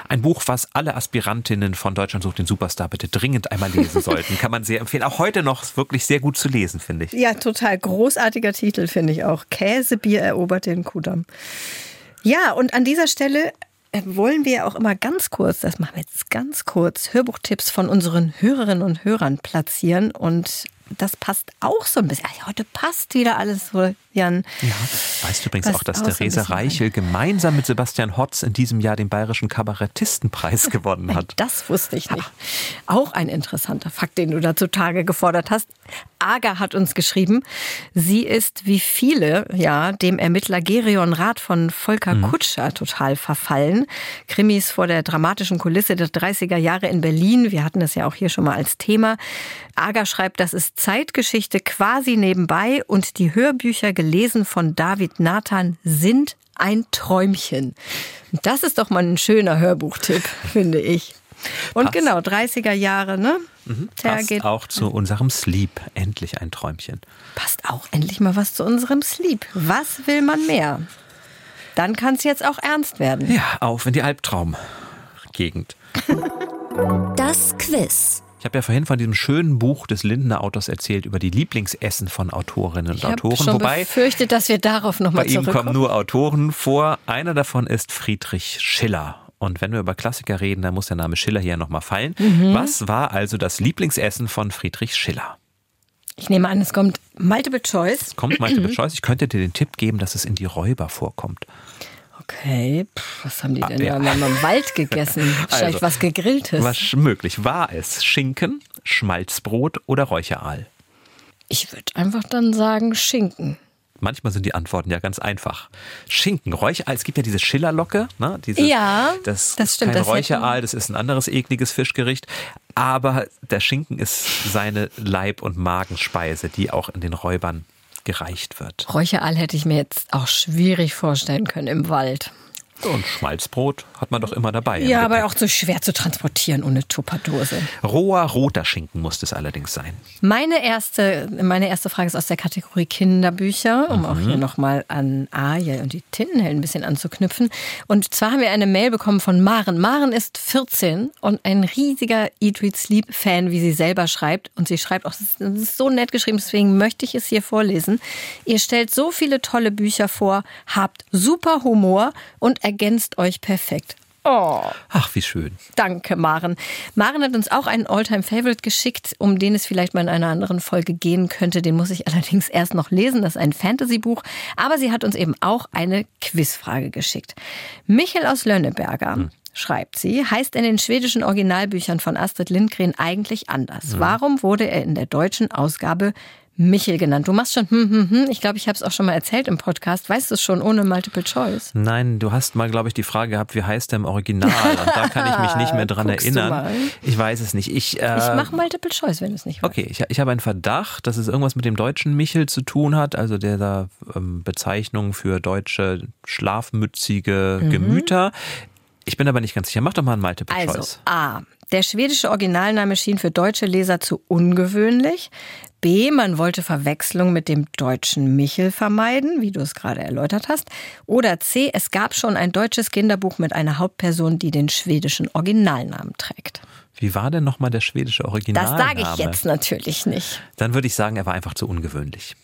ein Buch, was alle Aspirantinnen von Deutschland sucht den Superstar bitte dringend einmal lesen sollten. Kann man sehr empfehlen. Auch heute noch wirklich sehr gut zu lesen, finde ich. Ja, total großartiger Titel, finde ich auch. Käsebier erobert den Kudamm. Ja, und an dieser Stelle äh, wollen wir auch immer ganz kurz, das machen wir jetzt ganz kurz, Hörbuchtipps von unseren Hörerinnen und Hörern platzieren. Und das passt auch so ein bisschen. heute passt wieder alles so, Jan. Ja, weißt du übrigens auch, dass Theresa Reichel gemeinsam mit Sebastian Hotz in diesem Jahr den Bayerischen Kabarettistenpreis gewonnen hat. Das wusste ich nicht. Auch ein interessanter Fakt, den du da zutage gefordert hast. Aga hat uns geschrieben, sie ist wie viele, ja, dem Ermittler Gerion Rath von Volker mhm. Kutscher total verfallen. Krimis vor der dramatischen Kulisse der 30er Jahre in Berlin. Wir hatten das ja auch hier schon mal als Thema. Aga schreibt, das ist Zeitgeschichte quasi nebenbei und die Hörbücher gelesen von David Nathan sind ein Träumchen. Das ist doch mal ein schöner Hörbuchtipp, finde ich. Und Passt. genau, 30er Jahre, ne? Mhm, passt auch zu unserem Sleep. Endlich ein Träumchen. Passt auch endlich mal was zu unserem Sleep. Was will man mehr? Dann kann es jetzt auch ernst werden. Ja, auf in die Albtraumgegend. Das Quiz. Ich habe ja vorhin von diesem schönen Buch des Lindener Autors erzählt über die Lieblingsessen von Autorinnen und ich Autoren. Schon Wobei befürchtet, dass wir darauf nochmal zurückkommen. Bei ihm kommen nur Autoren vor. Einer davon ist Friedrich Schiller. Und wenn wir über Klassiker reden, dann muss der Name Schiller hier nochmal fallen. Mhm. Was war also das Lieblingsessen von Friedrich Schiller? Ich nehme an, es kommt Multiple Choice. Es kommt Multiple Choice. Ich könnte dir den Tipp geben, dass es in die Räuber vorkommt. Okay, Puh, was haben die ah, denn ah, ja. da im Wald gegessen? Wahrscheinlich also, was Gegrilltes. Was möglich. War es Schinken, Schmalzbrot oder Räucheraal? Ich würde einfach dann sagen Schinken. Manchmal sind die Antworten ja ganz einfach. Schinken, Räucheraal, es gibt ja diese Schillerlocke, ne? Dieses, ja, das, das stimmt. Kein das Räucheraal, das ist ein anderes ekliges Fischgericht. Aber der Schinken ist seine Leib- und Magenspeise, die auch in den Räubern gereicht wird. Räucheraal hätte ich mir jetzt auch schwierig vorstellen können im Wald. Und Schmalzbrot hat man doch immer dabei. im Ja, aber Gepäck. auch so schwer zu transportieren ohne Tupperdose. Roher roter Schinken muss es allerdings sein. Meine erste, meine erste Frage ist aus der Kategorie Kinderbücher, um auch hier nochmal an Ariel und die Tintenhelden ein bisschen anzuknüpfen. Und zwar haben wir eine Mail bekommen von Maren. Maren ist 14 und ein riesiger Eat, Read, Sleep Fan, wie sie selber schreibt. Und sie schreibt auch, das ist so nett geschrieben, deswegen möchte ich es hier vorlesen. Ihr stellt so viele tolle Bücher vor, habt super Humor und ergänzt euch perfekt. Oh. Ach, wie schön. Danke, Maren. Maren hat uns auch einen Alltime-Favorite geschickt, um den es vielleicht mal in einer anderen Folge gehen könnte. Den muss ich allerdings erst noch lesen. Das ist ein Fantasy-Buch. Aber sie hat uns eben auch eine Quizfrage geschickt. Michel aus Lönneberger. Schreibt sie, heißt in den schwedischen Originalbüchern von Astrid Lindgren eigentlich anders. Warum wurde er in der deutschen Ausgabe Michel genannt? Du machst schon, hm, hm, hm. Ich glaube, ich habe es auch schon mal erzählt im Podcast. Weißt du es schon ohne Multiple Choice? Nein, du hast mal, glaube ich, die Frage gehabt, wie heißt der im Original? Und da kann ich mich nicht mehr dran Guckst erinnern. Ich weiß es nicht. Ich, äh, Ich mache Multiple Choice, wenn du es nicht weißt. Okay, ich, ich habe einen Verdacht, dass es irgendwas mit dem deutschen Michel zu tun hat, also der ähm, Bezeichnung für deutsche schlafmützige Mhm. Gemüter. Ich bin aber nicht ganz sicher. Mach doch mal ein Multiple Also Choice. A. Der schwedische Originalname schien für deutsche Leser zu ungewöhnlich. B. Man wollte Verwechslung mit dem deutschen Michel vermeiden, wie du es gerade erläutert hast. Oder C. Es gab schon ein deutsches Kinderbuch mit einer Hauptperson, die den schwedischen Originalnamen trägt. Wie war denn nochmal der schwedische Das Originalname? sage ich jetzt natürlich nicht. Dann würde ich sagen, er war einfach zu ungewöhnlich.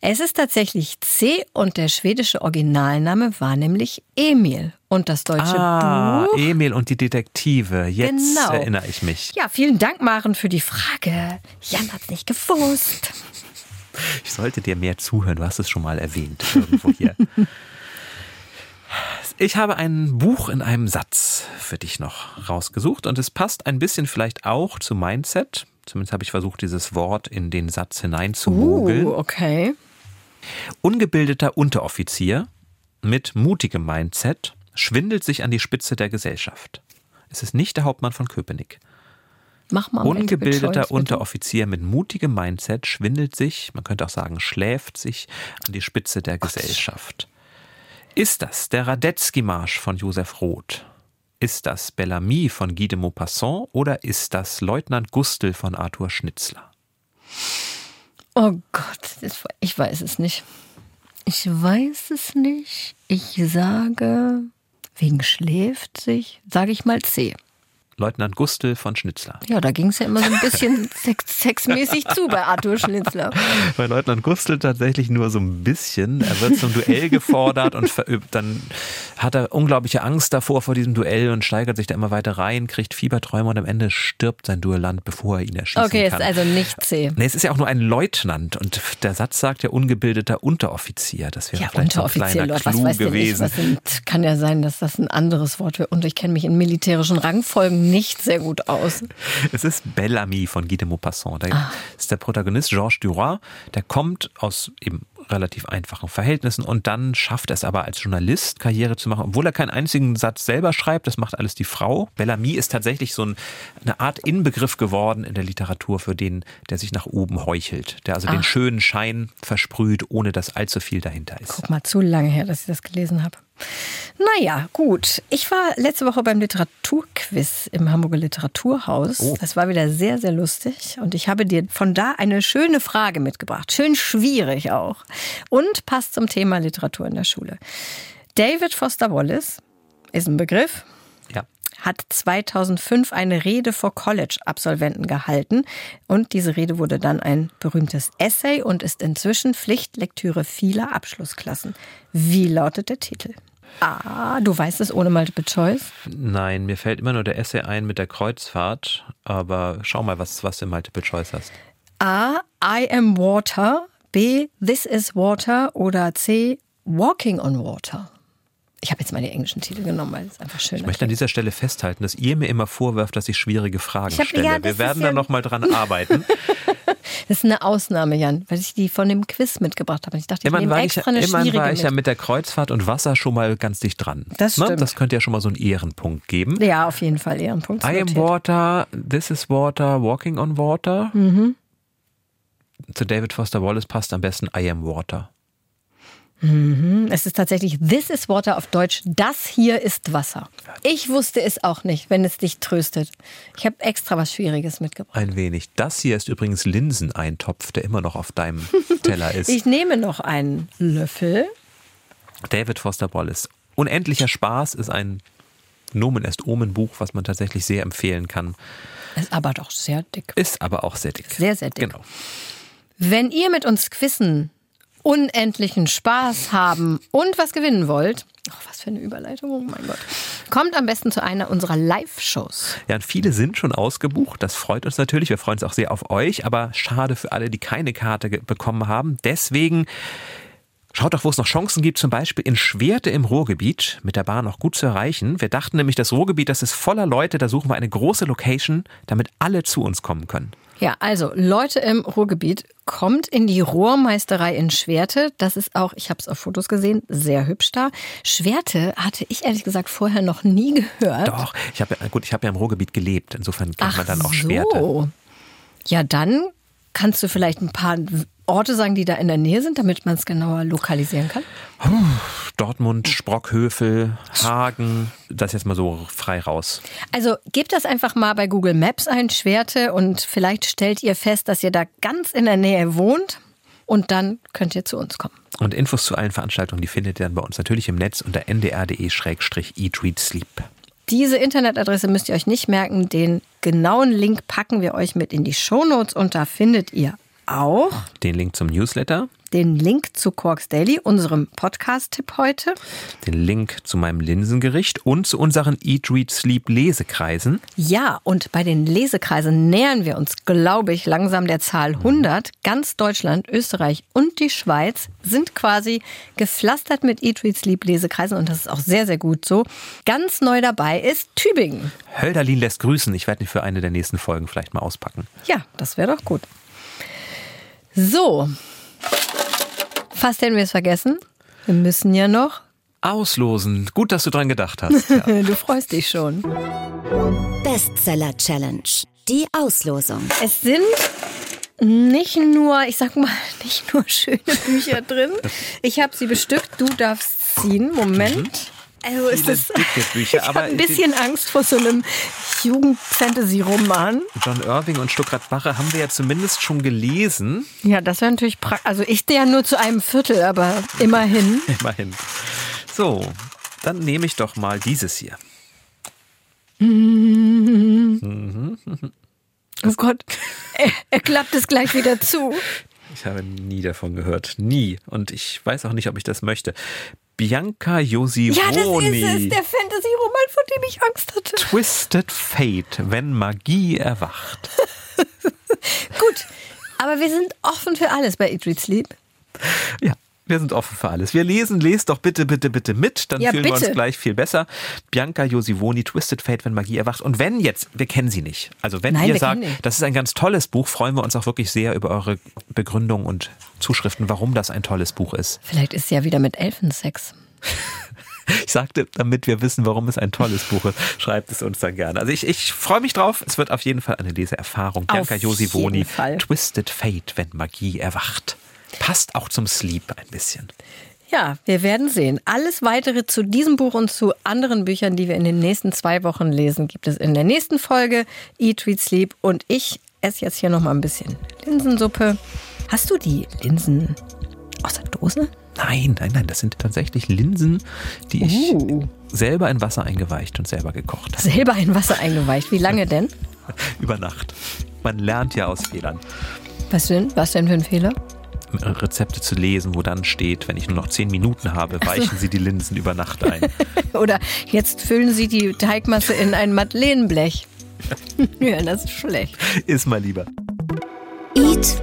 Es ist tatsächlich C und der schwedische Originalname war nämlich Emil. Und das deutsche Ah, Buch Emil und die Detektive. Jetzt Genau. erinnere ich mich. Ja, vielen Dank, Maren, für die Frage. Jan hat's nicht gewusst. Ich sollte dir mehr zuhören. Du hast es schon mal erwähnt irgendwo hier. Ich habe ein Buch in einem Satz für dich noch rausgesucht und es passt ein bisschen vielleicht auch zu Mindset. Zumindest habe ich versucht, dieses Wort in den Satz hineinzumogeln. Uh, okay. Ungebildeter Unteroffizier mit mutigem Mindset schwindelt sich an die Spitze der Gesellschaft. Es ist nicht der Hauptmann von Köpenick. Mach mal Ungebildeter bitte. Unteroffizier mit mutigem Mindset schwindelt sich, man könnte auch sagen, schläft sich an die Spitze der Gesellschaft. Ist das der Radetzky-Marsch von Josef Roth? Ist das Bellamy von Guy de Maupassant oder ist das Leutnant Gustl von Arthur Schnitzler? Oh Gott, ich weiß es nicht. Ich weiß es nicht. Ich sage, wegen schläft sich, sage ich mal C. Leutnant Gustl von Schnitzler. Ja, da ging es ja immer so ein bisschen sex sexmäßig zu bei Arthur Schnitzler. Bei Leutnant Gustl tatsächlich nur so ein bisschen. Er wird zum Duell gefordert und verübt. Dann hat er unglaubliche Angst davor vor diesem Duell und steigert sich da immer weiter rein, kriegt Fieberträume und am Ende stirbt sein Duellant, bevor er ihn erschießen Okay, kann. ist also nicht C. Nee, es ist ja auch nur ein Leutnant und der Satz sagt ja ungebildeter Unteroffizier. Das wäre Ja, vielleicht so ein Unteroffizier, kleiner was Clou weiß denn ich? gewesen. Was sind, kann ja sein, dass das ein anderes Wort wäre. Und ich kenne mich in militärischen Rangfolgen nicht sehr gut aus. Es ist Bellamy von Guy de Maupassant. Da Ah. ist der Protagonist Georges Duroy. Der kommt aus eben relativ einfachen Verhältnissen und dann schafft er es aber als Journalist Karriere zu machen, obwohl er keinen einzigen Satz selber schreibt. Das macht alles die Frau. Bellamy ist tatsächlich so ein, eine Art Inbegriff geworden in der Literatur für den, der sich nach oben heuchelt, der also den schönen Schein versprüht, ohne dass allzu viel dahinter ist. Guck mal, zu lange her, dass ich das gelesen habe. Naja, gut. Ich war letzte Woche beim Literaturquiz im Hamburger Literaturhaus. Oh. Das war wieder sehr, sehr lustig. Und ich habe dir von da eine schöne Frage mitgebracht. Schön schwierig auch. Und passt zum Thema Literatur in der Schule. David Foster Wallace ist ein Begriff. Hat 2005 eine Rede vor College-Absolventen gehalten und diese Rede wurde dann ein berühmtes Essay und ist inzwischen Pflichtlektüre vieler Abschlussklassen. Wie lautet der Titel? Ah, du weißt es ohne Multiple Choice. Nein, mir fällt immer nur der Essay ein mit der Kreuzfahrt, aber schau mal, was, was du Multiple Choice hast. A. I am water. B. This is water. Oder C. Walking on water. Ich habe jetzt mal die englischen Titel genommen, weil es einfach schön Ich möchte an dieser Stelle festhalten, dass ihr mir immer vorwirft, dass ich schwierige Fragen Ich hab- stelle. ja, Wir werden ist da ja- noch mal dran arbeiten. Das ist eine Ausnahme, Jan, weil ich die von dem Quiz mitgebracht habe. Ich dachte, ich Immerhin nehme war ich, extra eine schwierige war ich ja mit. mit der Kreuzfahrt und Wasser schon mal ganz dicht dran. Das Ne? stimmt. Das könnte ja schon mal so einen Ehrenpunkt geben. Ja, auf jeden Fall Ehrenpunkt. I am water, this is water, walking on water. Mhm. Zu David Foster Wallace passt am besten I am water. Es ist tatsächlich This is Water auf Deutsch. Das hier ist Wasser. Ich wusste es auch nicht, wenn es dich tröstet. Ich habe extra was Schwieriges mitgebracht. Ein wenig. Das hier ist übrigens Linseneintopf, der immer noch auf deinem Teller ist. Ich nehme noch einen Löffel. David Foster Wallace. Unendlicher Spaß ist ein Nomen est Omen Buch, was man tatsächlich sehr empfehlen kann. Ist aber doch sehr dick. Ist aber auch sehr dick. Sehr, sehr dick. Genau. Wenn ihr mit uns quizzen, unendlichen Spaß haben und was gewinnen wollt, ach, was für eine Überleitung, oh mein Gott, kommt am besten zu einer unserer Live-Shows. Ja, und viele sind schon ausgebucht. Das freut uns natürlich. Wir freuen uns auch sehr auf euch. Aber schade für alle, die keine Karte bekommen haben. Deswegen schaut doch, wo es noch Chancen gibt. Zum Beispiel in Schwerte im Ruhrgebiet mit der Bahn noch gut zu erreichen. Wir dachten nämlich, das Ruhrgebiet, das ist voller Leute. Da suchen wir eine große Location, damit alle zu uns kommen können. Ja, also Leute im Ruhrgebiet, kommt in die Rohrmeisterei in Schwerte. Das ist auch, ich habe es auf Fotos gesehen, sehr hübsch da. Schwerte hatte ich ehrlich gesagt vorher noch nie gehört. Doch, ich habe ja, gut, ich habe ja im Ruhrgebiet gelebt. Insofern kennt Ach man dann auch so. Schwerte. Ja, dann kannst du vielleicht ein paar Orte sagen, die da in der Nähe sind, damit man es genauer lokalisieren kann. Dortmund, Sprockhövel, Hagen. Das jetzt mal so frei raus. Also gebt das einfach mal bei Google Maps ein, Schwerte, und vielleicht stellt ihr fest, dass ihr da ganz in der Nähe wohnt. Und dann könnt ihr zu uns kommen. Und Infos zu allen Veranstaltungen, die findet ihr dann bei uns natürlich im Netz unter ndr.de-eat, read, sleep. Diese Internetadresse müsst ihr euch nicht merken. Den genauen Link packen wir euch mit in die Shownotes und da findet ihr auch Den Link zum Newsletter, den Link zu Quarks Daily, unserem Podcast-Tipp heute. den Link zu meinem Linsengericht und zu unseren Eat, Read, Sleep Lesekreisen. Ja, und bei den Lesekreisen nähern wir uns, glaube ich, langsam der Zahl 100. Ganz Deutschland, Österreich und die Schweiz sind quasi gepflastert mit Eat, Read, Sleep Lesekreisen und das ist auch sehr, sehr gut so. Ganz neu dabei ist Tübingen. Hölderlin lässt grüßen. Ich werde ihn für eine der nächsten Folgen vielleicht mal auspacken. Ja, das wäre doch gut. So, fast hätten wir es vergessen. Wir müssen ja noch. Auslosen. Gut, dass du dran gedacht hast. Ja. Du freust dich schon. Bestseller Challenge. Die Auslosung. Es sind nicht nur, ich sag mal, nicht nur schöne Bücher drin. Ich habe sie bestückt. Du darfst ziehen. Moment. Also ist es. dicke Bücher, Ich habe ein bisschen Angst vor so einem Jugend-Fantasy-Roman. John Irving und Stuckrad Bache haben wir ja zumindest schon gelesen. Ja, das wäre natürlich praktisch. Also ich ja nur zu einem Viertel, aber immerhin. Immerhin. So, dann nehme ich doch mal dieses hier. Oh Gott, er, er klappt es gleich wieder zu. Ich habe nie davon gehört. Nie. Und ich weiß auch nicht, ob ich das möchte. Bianca Josivoni. Ja, das ist es, der Fantasy-Roman, vor dem ich Angst hatte. Twisted Fate, wenn Magie erwacht. Gut, aber wir sind offen für alles bei Read, Sleep. Ja, wir sind offen für alles. Wir lesen, lest doch bitte, bitte, bitte mit, dann Ja, fühlen wir bitte. uns gleich viel besser. Bianca Josivoni, Twisted Fate, wenn Magie erwacht. Und wenn jetzt, wir kennen sie nicht. Also wenn Nein, ihr wir sagt, das ist ein ganz tolles Buch, freuen wir uns auch wirklich sehr über eure Begründung und Zuschriften, warum das ein tolles Buch ist. Vielleicht ist sie ja wieder mit Elfensex. Ich sagte, damit wir wissen, warum es ein tolles Buch ist, schreibt es uns dann gerne. Also ich, ich freue mich drauf. Es wird auf jeden Fall eine Leseerfahrung. Bianca Josivoni. Twisted Fate, wenn Magie erwacht. Passt auch zum Sleep ein bisschen. Ja, wir werden sehen. Alles weitere zu diesem Buch und zu anderen Büchern, die wir in den nächsten zwei Wochen lesen, gibt es in der nächsten Folge Eat, Read, Sleep. Und ich esse jetzt hier noch mal ein bisschen Linsensuppe. Hast du die Linsen aus der Dose? Nein, nein, nein, das sind tatsächlich Linsen, die ich Uh. selber in Wasser eingeweicht und selber gekocht habe. Selber in Wasser eingeweicht. Wie lange denn? Über Nacht. Man lernt ja aus Fehlern. Was denn? Was denn für ein Fehler? Rezepte zu lesen, wo dann steht, wenn ich nur noch zehn Minuten habe, weichen Sie die Linsen über Nacht ein. Oder jetzt füllen Sie die Teigmasse in ein Madeleineblech. ja, das ist schlecht. Ist mal lieber. Eat,